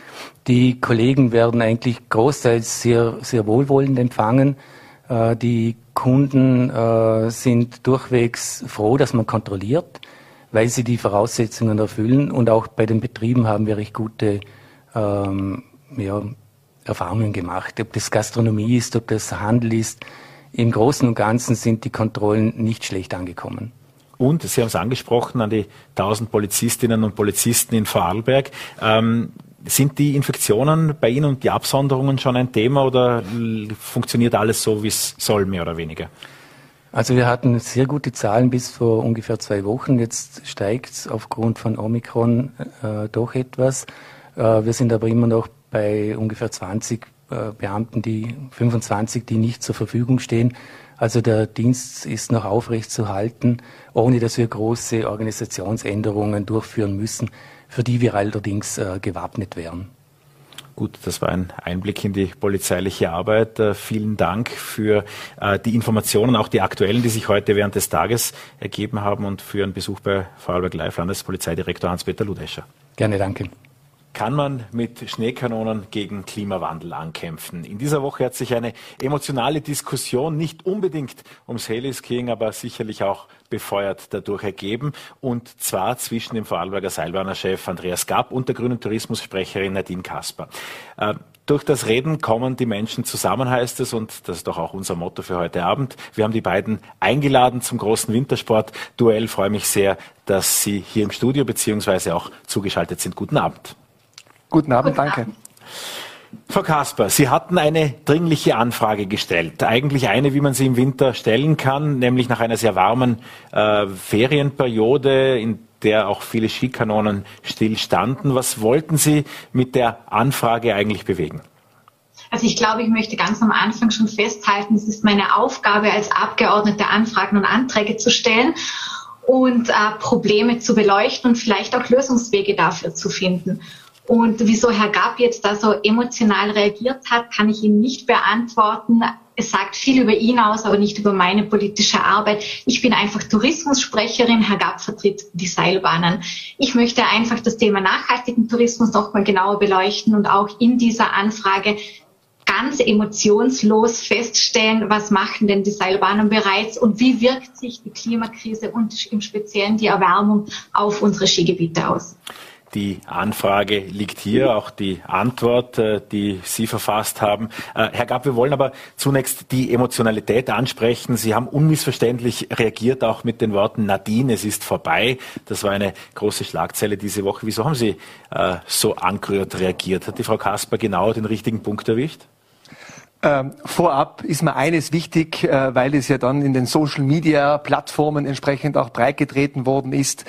Die Kollegen werden eigentlich großteils sehr, sehr wohlwollend empfangen. Äh, die Kunden äh, sind durchwegs froh, dass man kontrolliert, weil sie die Voraussetzungen erfüllen. Und auch bei den Betrieben haben wir recht gute ähm, ja, Erfahrungen gemacht. Ob das Gastronomie ist, ob das Handel ist. Im Großen und Ganzen sind die Kontrollen nicht schlecht angekommen. Und Sie haben es angesprochen an die 1000 Polizistinnen und Polizisten in Vorarlberg. Ähm, sind die Infektionen bei Ihnen und die Absonderungen schon ein Thema oder funktioniert alles so, wie es soll, mehr oder weniger? Also wir hatten sehr gute Zahlen bis vor ungefähr zwei Wochen. Jetzt steigt es aufgrund von Omikron äh, doch etwas. Äh, wir sind aber immer noch bei ungefähr 20 äh, Beamten, die 25, die nicht zur Verfügung stehen. Also der Dienst ist noch aufrecht zu halten, ohne dass wir große Organisationsänderungen durchführen müssen für die wir allerdings äh, gewappnet wären. Gut, das war ein Einblick in die polizeiliche Arbeit. Äh, vielen Dank für äh, die Informationen, auch die aktuellen, die sich heute während des Tages ergeben haben und für einen Besuch bei Vorarlberg Live Landespolizeidirektor Hans-Peter Ludescher. Gerne, danke kann man mit Schneekanonen gegen Klimawandel ankämpfen. In dieser Woche hat sich eine emotionale Diskussion nicht unbedingt ums Heliskiing, aber sicherlich auch befeuert dadurch ergeben. Und zwar zwischen dem Vorarlberger Seilbahnerchef Andreas Gapp und der grünen Tourismussprecherin Nadine Kasper. Äh, durch das Reden kommen die Menschen zusammen, heißt es, und das ist doch auch unser Motto für heute Abend. Wir haben die beiden eingeladen zum großen Wintersport-Duell. Freue mich sehr, dass Sie hier im Studio beziehungsweise auch zugeschaltet sind. Guten Abend. Guten Abend, danke. Frau Kasper, Sie hatten eine dringliche Anfrage gestellt. Eigentlich eine, wie man sie im Winter stellen kann, nämlich nach einer sehr warmen äh, Ferienperiode, in der auch viele Skikanonen stillstanden. Was wollten Sie mit der Anfrage eigentlich bewegen? Also ich glaube, ich möchte ganz am Anfang schon festhalten, es ist meine Aufgabe als Abgeordnete, Anfragen und Anträge zu stellen und äh, Probleme zu beleuchten und vielleicht auch Lösungswege dafür zu finden. Und wieso Herr Gab jetzt da so emotional reagiert hat, kann ich Ihnen nicht beantworten. Es sagt viel über ihn aus, aber nicht über meine politische Arbeit. Ich bin einfach Tourismussprecherin. Herr Gab vertritt die Seilbahnen. Ich möchte einfach das Thema nachhaltigen Tourismus noch mal genauer beleuchten und auch in dieser Anfrage ganz emotionslos feststellen, was machen denn die Seilbahnen bereits und wie wirkt sich die Klimakrise und im Speziellen die Erwärmung auf unsere Skigebiete aus. Die Anfrage liegt hier, auch die Antwort, äh, die Sie verfasst haben. Äh, Herr Gapp, wir wollen aber zunächst die Emotionalität ansprechen. Sie haben unmissverständlich reagiert, auch mit den Worten Nadine, es ist vorbei. Das war eine große Schlagzeile diese Woche. Wieso haben Sie äh, so angerührt reagiert? Hat die Frau Kasper genau den richtigen Punkt erwischt? Ähm, vorab ist mir eines wichtig, äh, weil es ja dann in den Social Media Plattformen entsprechend auch breitgetreten worden ist.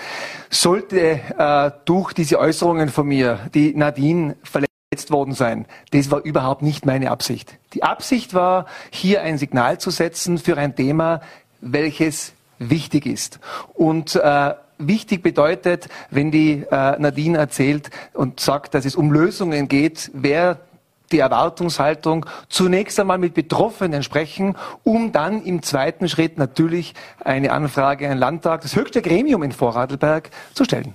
Sollte äh, durch diese Äußerungen von mir die Nadine verletzt worden sein, das war überhaupt nicht meine Absicht. Die Absicht war, hier ein Signal zu setzen für ein Thema, welches wichtig ist. Und äh, wichtig bedeutet, wenn die äh, Nadine erzählt und sagt, dass es um Lösungen geht, wer die Erwartungshaltung zunächst einmal mit Betroffenen sprechen, um dann im zweiten Schritt natürlich eine Anfrage an Landtag, das höchste Gremium in Vorarlberg, zu stellen.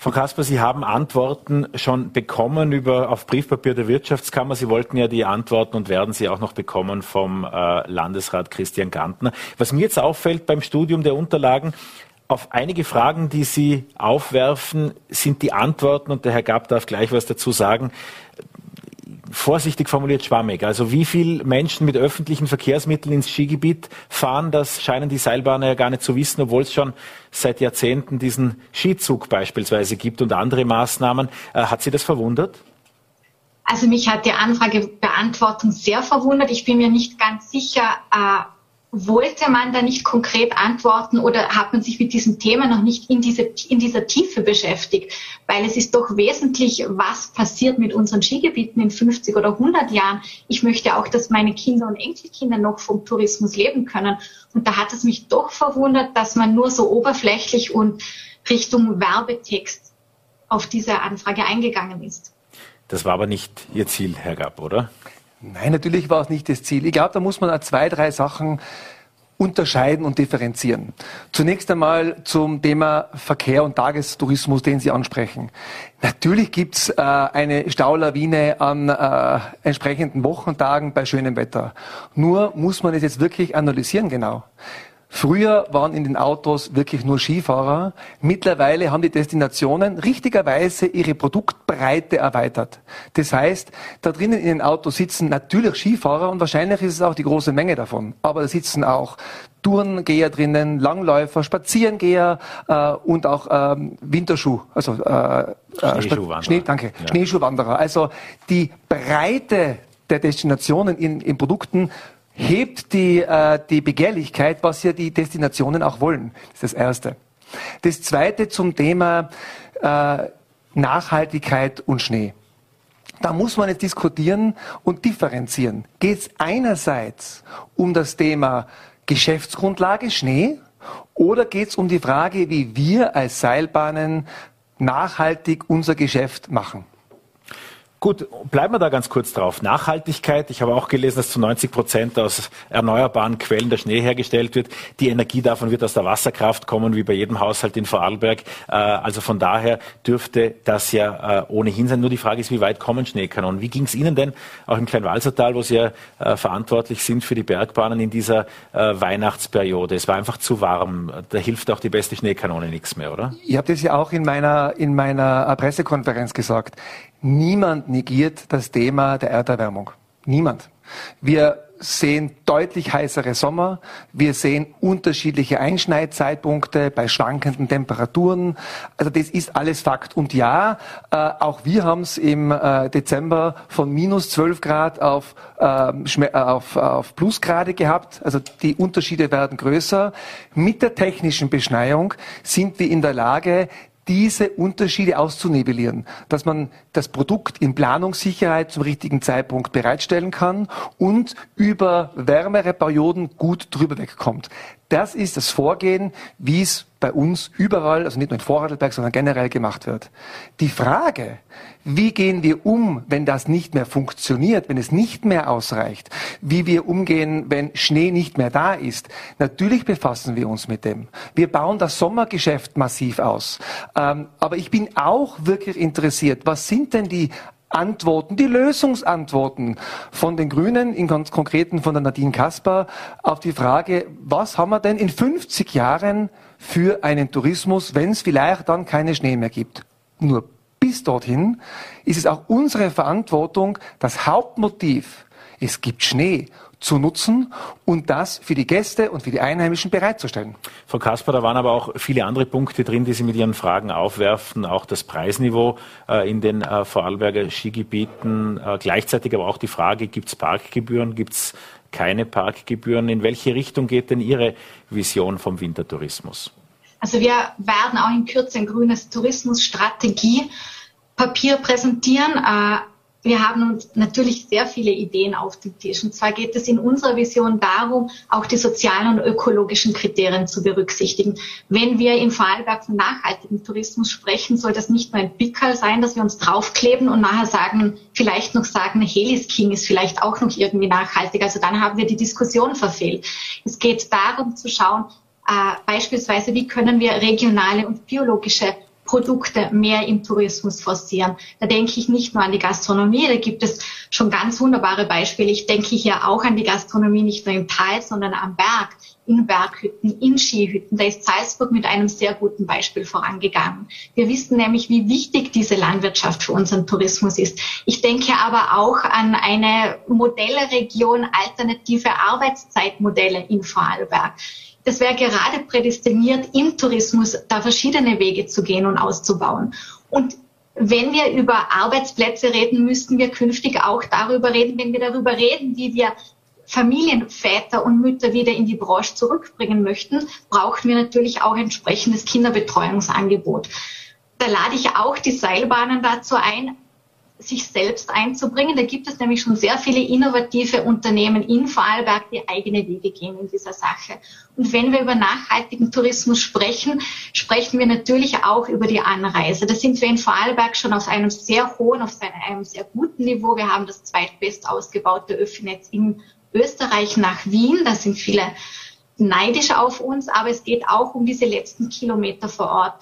Frau Kasper, Sie haben Antworten schon bekommen über, auf Briefpapier der Wirtschaftskammer. Sie wollten ja die Antworten und werden sie auch noch bekommen vom äh, Landesrat Christian Gantner. Was mir jetzt auffällt beim Studium der Unterlagen, auf einige Fragen, die Sie aufwerfen, sind die Antworten, und der Herr Gab darf gleich was dazu sagen, vorsichtig formuliert schwammig. Also wie viele Menschen mit öffentlichen Verkehrsmitteln ins Skigebiet fahren, das scheinen die Seilbahner ja gar nicht zu wissen, obwohl es schon seit Jahrzehnten diesen Skizug beispielsweise gibt und andere Maßnahmen. Äh, hat Sie das verwundert? Also mich hat die Anfragebeantwortung sehr verwundert. Ich bin mir nicht ganz sicher, äh, wollte man da nicht konkret antworten oder hat man sich mit diesem Thema noch nicht in, diese, in dieser Tiefe beschäftigt? Weil es ist doch wesentlich, was passiert mit unseren Skigebieten in 50 oder 100 Jahren. Ich möchte auch, dass meine Kinder und Enkelkinder noch vom Tourismus leben können. Und da hat es mich doch verwundert, dass man nur so oberflächlich und Richtung Werbetext auf diese Anfrage eingegangen ist. Das war aber nicht Ihr Ziel, Herr Gapp, oder? Nein, natürlich war es nicht das Ziel. Ich glaube, da muss man zwei, drei Sachen unterscheiden und differenzieren. Zunächst einmal zum Thema Verkehr und Tagestourismus, den Sie ansprechen. Natürlich gibt's äh, eine Staulawine an äh, entsprechenden Wochentagen bei schönem Wetter. Nur muss man es jetzt wirklich analysieren genau. Früher waren in den Autos wirklich nur Skifahrer. Mittlerweile haben die Destinationen richtigerweise ihre Produktbreite erweitert. Das heißt, da drinnen in den Autos sitzen natürlich Skifahrer und wahrscheinlich ist es auch die große Menge davon. Aber da sitzen auch Tourengeher drinnen, Langläufer, Spazierengeher äh, und auch ähm, Winterschuh, also äh, äh Schneeschuhwanderer. Schnee, danke, ja. Schneeschuhwanderer. Also die Breite der Destinationen in, in Produkten hebt die, äh, die Begehrlichkeit, was ja die Destinationen auch wollen. Das ist das Erste. Das Zweite zum Thema äh, Nachhaltigkeit und Schnee. Da muss man jetzt diskutieren und differenzieren. Geht es einerseits um das Thema Geschäftsgrundlage Schnee oder geht es um die Frage, wie wir als Seilbahnen nachhaltig unser Geschäft machen? Gut, bleiben wir da ganz kurz drauf. Nachhaltigkeit. Ich habe auch gelesen, dass zu 90 Prozent aus erneuerbaren Quellen der Schnee hergestellt wird. Die Energie davon wird aus der Wasserkraft kommen, wie bei jedem Haushalt in Vorarlberg. Äh, also von daher dürfte das ja äh, ohnehin sein. Nur die Frage ist, wie weit kommen Schneekanonen? Wie ging es Ihnen denn auch im Kleinwalsertal, wo Sie ja äh, verantwortlich sind für die Bergbahnen in dieser Weihnachtsperiode? Es war einfach zu warm. Da hilft auch die beste Schneekanone nichts mehr, oder? Ich habe das ja auch in meiner, in meiner Pressekonferenz gesagt. Niemand negiert das Thema der Erderwärmung. Niemand. Wir sehen deutlich heißere Sommer. Wir sehen unterschiedliche Einschneidzeitpunkte bei schwankenden Temperaturen. Also das ist alles Fakt. Und ja, äh, auch wir haben es im äh, Dezember von minus 12 Grad auf, ähm, äh, auf, auf Plusgrade gehabt. Also die Unterschiede werden größer. Mit der technischen Beschneiung sind wir in der Lage, diese Unterschiede auszunivellieren, dass man das Produkt in Planungssicherheit zum richtigen Zeitpunkt bereitstellen kann und über wärmere Perioden gut drüber wegkommt. Das ist das Vorgehen, wie es bei uns überall, also nicht nur in Vorarlberg, sondern generell gemacht wird. Die Frage, wie gehen wir um, wenn das nicht mehr funktioniert, wenn es nicht mehr ausreicht, wie wir umgehen, wenn Schnee nicht mehr da ist, natürlich befassen wir uns mit dem. Wir bauen das Sommergeschäft massiv aus. Ähm, aber ich bin auch wirklich interessiert, was sind denn die Antworten, die Lösungsantworten von den Grünen, in ganz konkreten von der Nadine Kasper, auf die Frage, was haben wir denn in 50 Jahren für einen Tourismus, wenn es vielleicht dann keine Schnee mehr gibt? Nur bis dorthin ist es auch unsere Verantwortung, das Hauptmotiv, es gibt Schnee zu nutzen und das für die Gäste und für die Einheimischen bereitzustellen. Frau Kasper, da waren aber auch viele andere Punkte drin, die Sie mit Ihren Fragen aufwerfen, auch das Preisniveau äh, in den äh, Vorarlberger Skigebieten, äh, gleichzeitig aber auch die Frage, gibt es Parkgebühren, gibt es keine Parkgebühren? In welche Richtung geht denn Ihre Vision vom Wintertourismus? Also wir werden auch in Kürze ein grünes Tourismusstrategiepapier präsentieren. Wir haben natürlich sehr viele Ideen auf dem Tisch. Und zwar geht es in unserer Vision darum, auch die sozialen und ökologischen Kriterien zu berücksichtigen. Wenn wir im Vorarlberg von nachhaltigem Tourismus sprechen, soll das nicht nur ein Pickerl sein, dass wir uns draufkleben und nachher sagen, vielleicht noch sagen, Helis King ist vielleicht auch noch irgendwie nachhaltig. Also dann haben wir die Diskussion verfehlt. Es geht darum zu schauen, äh, beispielsweise, wie können wir regionale und biologische Produkte mehr im Tourismus forcieren. Da denke ich nicht nur an die Gastronomie, da gibt es schon ganz wunderbare Beispiele. Ich denke hier auch an die Gastronomie nicht nur im Tal, sondern am Berg, in Berghütten, in Skihütten. Da ist Salzburg mit einem sehr guten Beispiel vorangegangen. Wir wissen nämlich, wie wichtig diese Landwirtschaft für unseren Tourismus ist. Ich denke aber auch an eine Modellregion alternative Arbeitszeitmodelle in Vorarlberg das wäre gerade prädestiniert, im Tourismus da verschiedene Wege zu gehen und auszubauen. Und wenn wir über Arbeitsplätze reden, müssten wir künftig auch darüber reden, wenn wir darüber reden, wie wir Familienväter und Mütter wieder in die Branche zurückbringen möchten, brauchen wir natürlich auch entsprechendes Kinderbetreuungsangebot. Da lade ich auch die Seilbahnen dazu ein, sich selbst einzubringen. Da gibt es nämlich schon sehr viele innovative Unternehmen in Vorarlberg, die eigene Wege gehen in dieser Sache. Und wenn wir über nachhaltigen Tourismus sprechen, sprechen wir natürlich auch über die Anreise. Da sind wir in Vorarlberg schon auf einem sehr hohen, auf einem sehr guten Niveau. Wir haben das zweitbest ausgebaute Öffinetz in Österreich nach Wien. Da sind viele neidisch auf uns, aber es geht auch um diese letzten Kilometer vor Ort.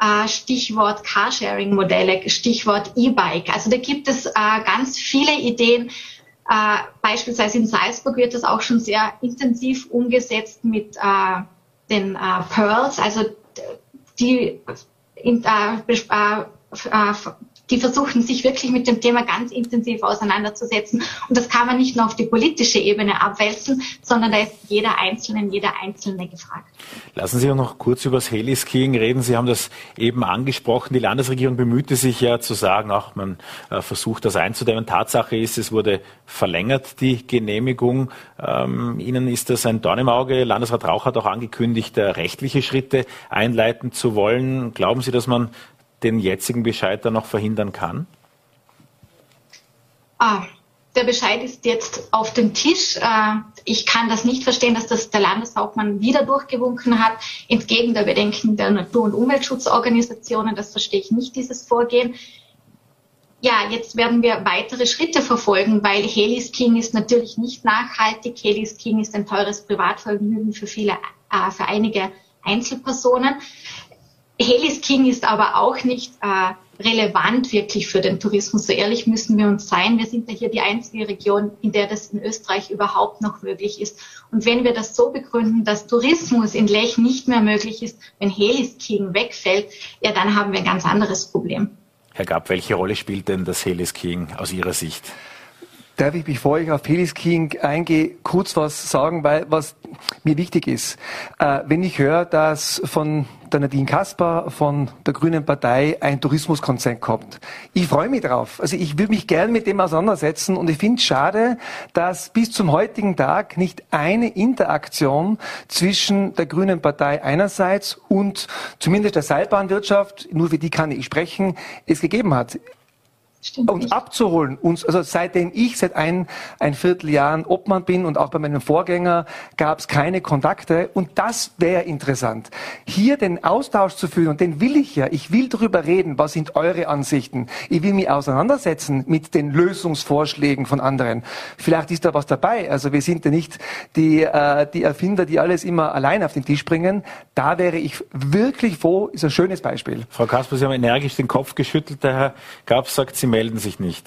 Äh, Stichwort Carsharing-Modelle, Stichwort E-Bike. Also da gibt es äh, ganz viele Ideen. Äh, beispielsweise in Salzburg wird das auch schon sehr intensiv umgesetzt mit den Pearls, also die die versuchen sich wirklich mit dem Thema ganz intensiv auseinanderzusetzen. Und das kann man nicht nur auf die politische Ebene abwälzen, sondern da ist jeder Einzelne, jeder Einzelne gefragt. Lassen Sie uns noch kurz über das Heliskiing reden. Sie haben das eben angesprochen. Die Landesregierung bemühte sich ja zu sagen, auch man äh, versucht das einzudämmen. Tatsache ist, es wurde verlängert, die Genehmigung. Ähm, Ihnen ist das ein Dorn im Auge. Landesrat Rauch hat auch angekündigt, äh, rechtliche Schritte einleiten zu wollen. Glauben Sie, dass man den jetzigen Bescheid dann noch verhindern kann? Ah, der Bescheid ist jetzt auf dem Tisch. Äh, ich kann das nicht verstehen, dass das der Landeshauptmann wieder durchgewunken hat, entgegen der Bedenken der Natur- und Umweltschutzorganisationen. Das verstehe ich nicht, dieses Vorgehen. Ja, jetzt werden wir weitere Schritte verfolgen, weil Heliskiing ist natürlich nicht nachhaltig. Heliskiing ist ein teures Privatvergnügen für viele, äh, für einige Einzelpersonen. Helis King ist aber auch nicht äh, relevant wirklich für den Tourismus. So ehrlich müssen wir uns sein. Wir sind ja hier die einzige Region, in der das in Österreich überhaupt noch möglich ist. Und wenn wir das so begründen, dass Tourismus in Lech nicht mehr möglich ist, wenn Helis King wegfällt, ja, dann haben wir ein ganz anderes Problem. Herr Gabb, welche Rolle spielt denn das Helis King aus Ihrer Sicht? Darf ich, bevor ich auf Heliskiing eingehe, kurz was sagen, weil was mir wichtig ist. Äh, wenn ich höre, dass von der Nadine Kasper von der Grünen Partei ein Tourismuskonzept kommt. Ich freue mich drauf. Also ich würde mich gern mit dem auseinandersetzen und ich finde es schade, dass bis zum heutigen Tag nicht eine Interaktion zwischen der Grünen Partei einerseits und zumindest der Seilbahnwirtschaft, nur für die kann ich sprechen, es gegeben hat. Stimmt uns nicht. abzuholen. Uns, also seitdem ich seit ein, ein Vierteljahren Obmann bin und auch bei meinem Vorgänger gab es keine Kontakte und das wäre interessant. Hier den Austausch zu führen und den will ich ja. Ich will darüber reden, was sind eure Ansichten. Ich will mich auseinandersetzen mit den Lösungsvorschlägen von anderen. Vielleicht ist da was dabei. Also wir sind ja nicht die, äh, die Erfinder, die alles immer allein auf den Tisch bringen. Da wäre ich wirklich froh, ist ein schönes Beispiel. Frau Kasper, Sie haben energisch den Kopf geschüttelt. Der Herr Gab sagt, Sie melden sich nicht?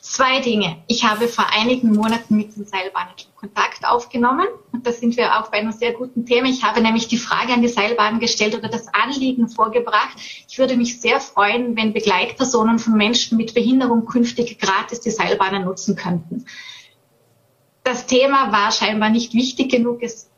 Zwei Dinge. Ich habe vor einigen Monaten mit den Seilbahnen Kontakt aufgenommen und da sind wir auch bei einem sehr guten Thema. Ich habe nämlich die Frage an die Seilbahn gestellt oder das Anliegen vorgebracht. Ich würde mich sehr freuen, wenn Begleitpersonen von Menschen mit Behinderung künftig gratis die Seilbahnen nutzen könnten. Das Thema war scheinbar nicht wichtig genug. Es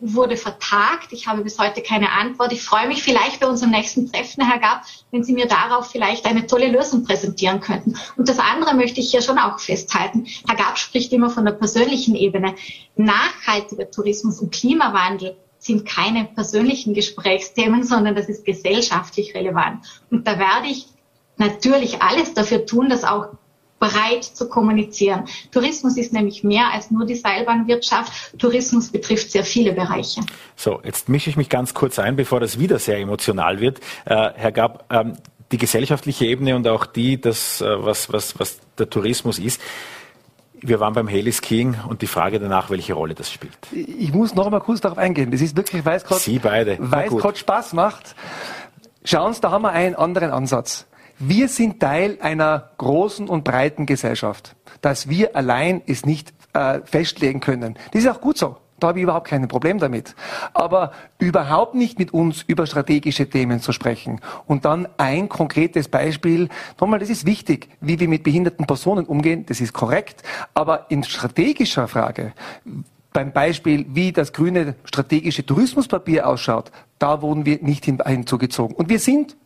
wurde vertagt. Ich habe bis heute keine Antwort. Ich freue mich vielleicht bei unserem nächsten Treffen, Herr Gab, wenn Sie mir darauf vielleicht eine tolle Lösung präsentieren könnten. Und das andere möchte ich ja schon auch festhalten. Herr Gab spricht immer von der persönlichen Ebene. Nachhaltiger Tourismus und Klimawandel sind keine persönlichen Gesprächsthemen, sondern das ist gesellschaftlich relevant. Und da werde ich natürlich alles dafür tun, dass auch bereit zu kommunizieren. Tourismus ist nämlich mehr als nur die Seilbahnwirtschaft. Tourismus betrifft sehr viele Bereiche. So, jetzt mische ich mich ganz kurz ein, bevor das wieder sehr emotional wird. Äh, Herr Gab, ähm, die gesellschaftliche Ebene und auch die, das, äh, was, was, was der Tourismus ist. Wir waren beim Heliskiing und die Frage danach, welche Rolle das spielt. Ich muss noch einmal kurz darauf eingehen. Das ist wirklich, weil es gerade Spaß macht. Schauen Sie, da haben wir einen anderen Ansatz. Wir sind Teil einer großen und breiten Gesellschaft. Dass wir allein es nicht äh, festlegen können. Das ist auch gut so. Da habe ich überhaupt kein Problem damit. Aber überhaupt nicht mit uns über strategische Themen zu sprechen. Und dann ein konkretes Beispiel. Nochmal, das ist wichtig, wie wir mit behinderten Personen umgehen. Das ist korrekt. Aber in strategischer Frage, beim Beispiel, wie das grüne strategische Tourismuspapier ausschaut, da wurden wir nicht hinzugezogen. Und wir sind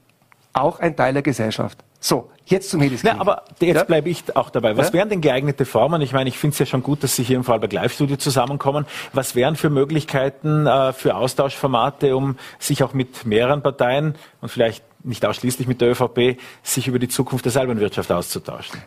auch ein Teil der Gesellschaft. So, jetzt zum Heliskiing. Ja, aber jetzt ja? bleibe ich auch dabei. Was ja? wären denn geeignete Formen? Ich meine, ich finde es ja schon gut, dass Sie hier im Vorarlberg Live-Studio zusammenkommen. Was wären für Möglichkeiten, äh, für Austauschformate, um sich auch mit mehreren Parteien und vielleicht nicht ausschließlich mit der ÖVP, sich über die Zukunft der Seilbahnwirtschaft auszutauschen?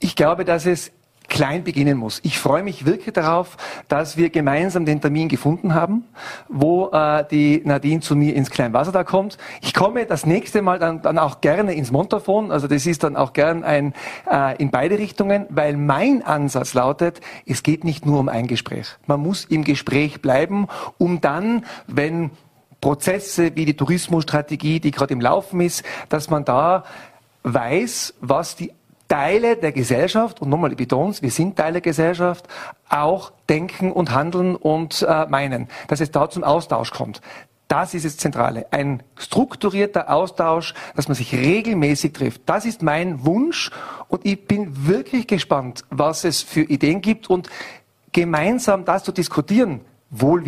Ich glaube, dass es klein beginnen muss. Ich freue mich wirklich darauf, dass wir gemeinsam den Termin gefunden haben, wo äh, die Nadine zu mir ins Kleinwasser da kommt. Ich komme das nächste Mal dann, dann auch gerne ins Montafon. Also das ist dann auch gern ein äh, in beide Richtungen, weil mein Ansatz lautet, es geht nicht nur um ein Gespräch. Man muss im Gespräch bleiben, um dann, wenn Prozesse wie die Tourismusstrategie, die gerade im Laufen ist, dass man da weiß, was die Teile der Gesellschaft, und nochmal, ich betone wir sind Teile der Gesellschaft, auch denken und handeln und äh, meinen, dass es da zum Austausch kommt. Das ist das Zentrale. Ein strukturierter Austausch, dass man sich regelmäßig trifft. Das ist mein Wunsch und ich bin wirklich gespannt, was es für Ideen gibt und gemeinsam das zu diskutieren, wohl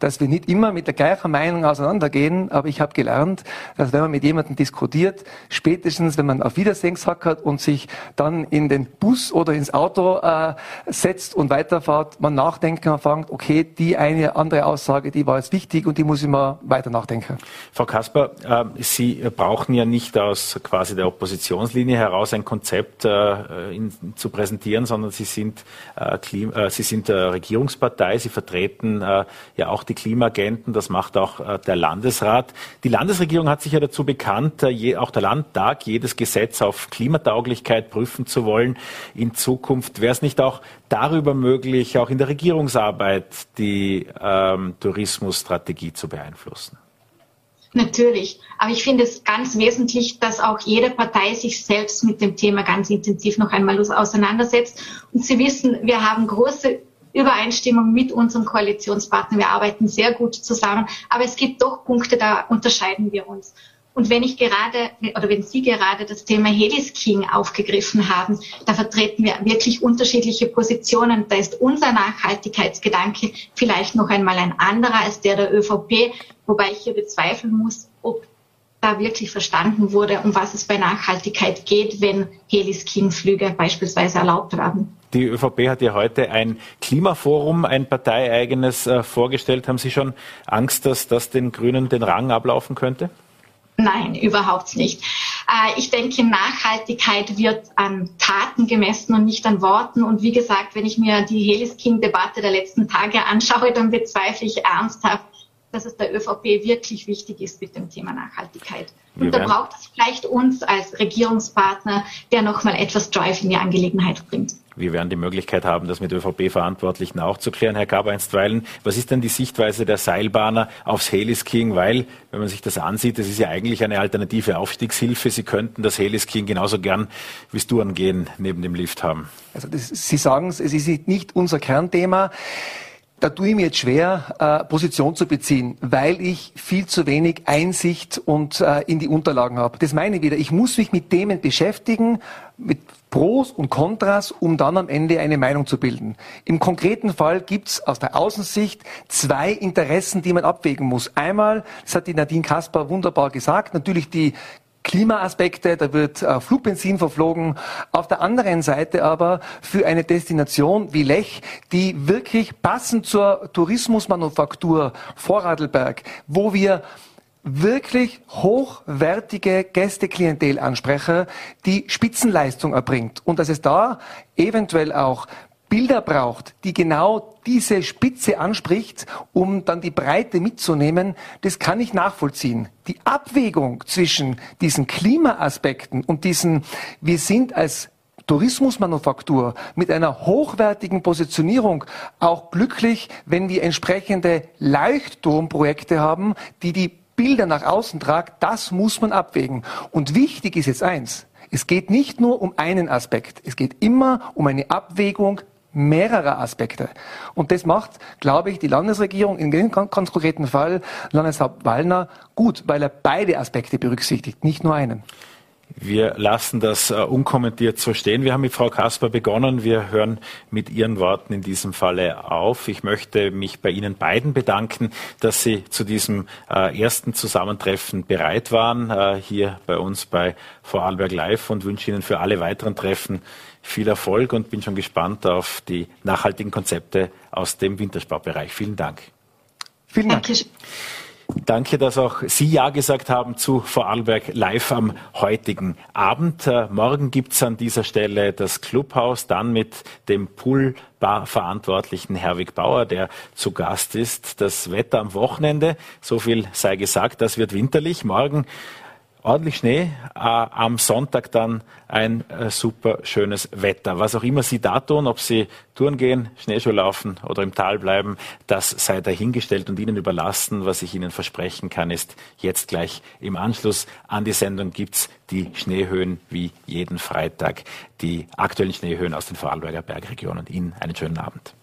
dass wir nicht immer mit der gleichen Meinung auseinandergehen, aber ich habe gelernt, dass wenn man mit jemandem diskutiert, spätestens wenn man auf Wiedersehen gesagt hat und sich dann in den Bus oder ins Auto äh, setzt und weiterfahrt, man nachdenken anfängt, okay, die eine andere Aussage, die war jetzt wichtig und die muss ich mal weiter nachdenken. Frau Kasper, äh, Sie brauchen ja nicht aus quasi der Oppositionslinie heraus ein Konzept äh, in, zu präsentieren, sondern Sie sind, äh, Klima, äh, Sie sind Regierungspartei, Sie vertreten vertreten äh, ja auch die Klimaagenten, das macht auch äh, der Landesrat. Die Landesregierung hat sich ja dazu bekannt, äh, je, auch der Landtag jedes Gesetz auf Klimatauglichkeit prüfen zu wollen. In Zukunft wäre es nicht auch darüber möglich, auch in der Regierungsarbeit die ähm, Tourismusstrategie zu beeinflussen? Natürlich. Aber ich finde es ganz wesentlich, dass auch jede Partei sich selbst mit dem Thema ganz intensiv noch einmal auseinandersetzt. Und Sie wissen, wir haben große Übereinstimmung mit unserem Koalitionspartner. Wir arbeiten sehr gut zusammen, aber es gibt doch Punkte, da unterscheiden wir uns. Und wenn ich gerade oder wenn Sie gerade das Thema Heliskiing aufgegriffen haben, da vertreten wir wirklich unterschiedliche Positionen. Da ist unser Nachhaltigkeitsgedanke vielleicht noch einmal ein anderer als der der ÖVP, wobei ich hier bezweifeln muss, ob da wirklich verstanden wurde, um was es bei Nachhaltigkeit geht, wenn Heliskiing-Flüge beispielsweise erlaubt werden. Die ÖVP hat ja heute ein Klimaforum, ein parteieigenes äh, vorgestellt. Haben Sie schon Angst, dass das den Grünen den Rang ablaufen könnte? Nein, überhaupt nicht. Äh, ich denke, Nachhaltigkeit wird an Taten gemessen und nicht an Worten. Und wie gesagt, wenn ich mir die Helis-King-Debatte der letzten Tage anschaue, dann bezweifle ich ernsthaft, dass es der ÖVP wirklich wichtig ist mit dem Thema Nachhaltigkeit. Und da braucht es vielleicht uns als Regierungspartner, der nochmal etwas Drive in die Angelegenheit bringt. Wir werden die Möglichkeit haben, das mit ÖVP-Verantwortlichen auch zu klären. Herr Gaber einstweilen, was ist denn die Sichtweise der Seilbahner aufs Heliskiing? Weil, wenn man sich das ansieht, das ist ja eigentlich eine alternative Aufstiegshilfe. Sie könnten das Heliskiing genauso gern wie das Tourengehen neben dem Lift haben. Also das, Sie sagen es, es ist nicht unser Kernthema da tue ich mir jetzt schwer, äh, Position zu beziehen, weil ich viel zu wenig Einsicht und äh, in die Unterlagen habe. Das meine ich wieder. Ich muss mich mit Themen beschäftigen, mit Pros und Kontras, um dann am Ende eine Meinung zu bilden. Im konkreten Fall gibt's aus der Außensicht zwei Interessen, die man abwägen muss. Einmal, das hat die Nadine Kasper wunderbar gesagt, natürlich die Klimaaspekte, da wird äh, Flugbenzin verflogen. Auf der anderen Seite aber für eine Destination wie Lech, die wirklich passend zur Tourismusmanufaktur Vorarlberg, wo wir wirklich hochwertige Gästeklientel anspreche, die Spitzenleistung erbringt und dass es da eventuell auch Bilder braucht, die genau diese Spitze anspricht, um dann die Breite mitzunehmen, das kann ich nachvollziehen. Die Abwägung zwischen diesen Klimaaspekten und diesen, wir sind als Tourismusmanufaktur mit einer hochwertigen Positionierung auch glücklich, wenn wir entsprechende Leuchtturmprojekte haben, die die Bilder nach außen tragen. Das muss man abwägen. Und wichtig ist jetzt eins. Es geht nicht nur um einen Aspekt. Es geht immer um eine Abwägung mehrerer Aspekte. Und das macht, glaube ich, die Landesregierung in dem ganz konkreten Fall Landeshaupt Wallner gut, weil er beide Aspekte berücksichtigt, nicht nur einen. Wir lassen das äh, unkommentiert so stehen. Wir haben mit Frau Kasper begonnen. Wir hören mit Ihren Worten in diesem Falle auf. Ich möchte mich bei Ihnen beiden bedanken, dass Sie zu diesem äh, ersten Zusammentreffen bereit waren, äh, hier bei uns bei Vorarlberg Live und wünsche Ihnen für alle weiteren Treffen viel Erfolg und bin schon gespannt auf die nachhaltigen Konzepte aus dem Wintersportbereich. Vielen Dank. Vielen Dank. Danke, dass auch Sie Ja gesagt haben zu Vorarlberg live am heutigen Abend. Äh, morgen gibt's an dieser Stelle das Clubhaus, dann mit dem Poolbar-Verantwortlichen Herwig Bauer, der zu Gast ist. Das Wetter am Wochenende, so viel sei gesagt, das wird winterlich. Morgen ordentlich Schnee, äh, am Sonntag dann ein äh, super schönes Wetter. Was auch immer Sie da tun, ob Sie Touren gehen, Schneeschuh laufen oder im Tal bleiben, das sei dahingestellt und Ihnen überlassen. Was ich Ihnen versprechen kann, ist jetzt gleich im Anschluss an die Sendung gibt's die Schneehöhen wie jeden Freitag, die aktuellen Schneehöhen aus den Vorarlberger Bergregionen. Ihnen einen schönen Abend.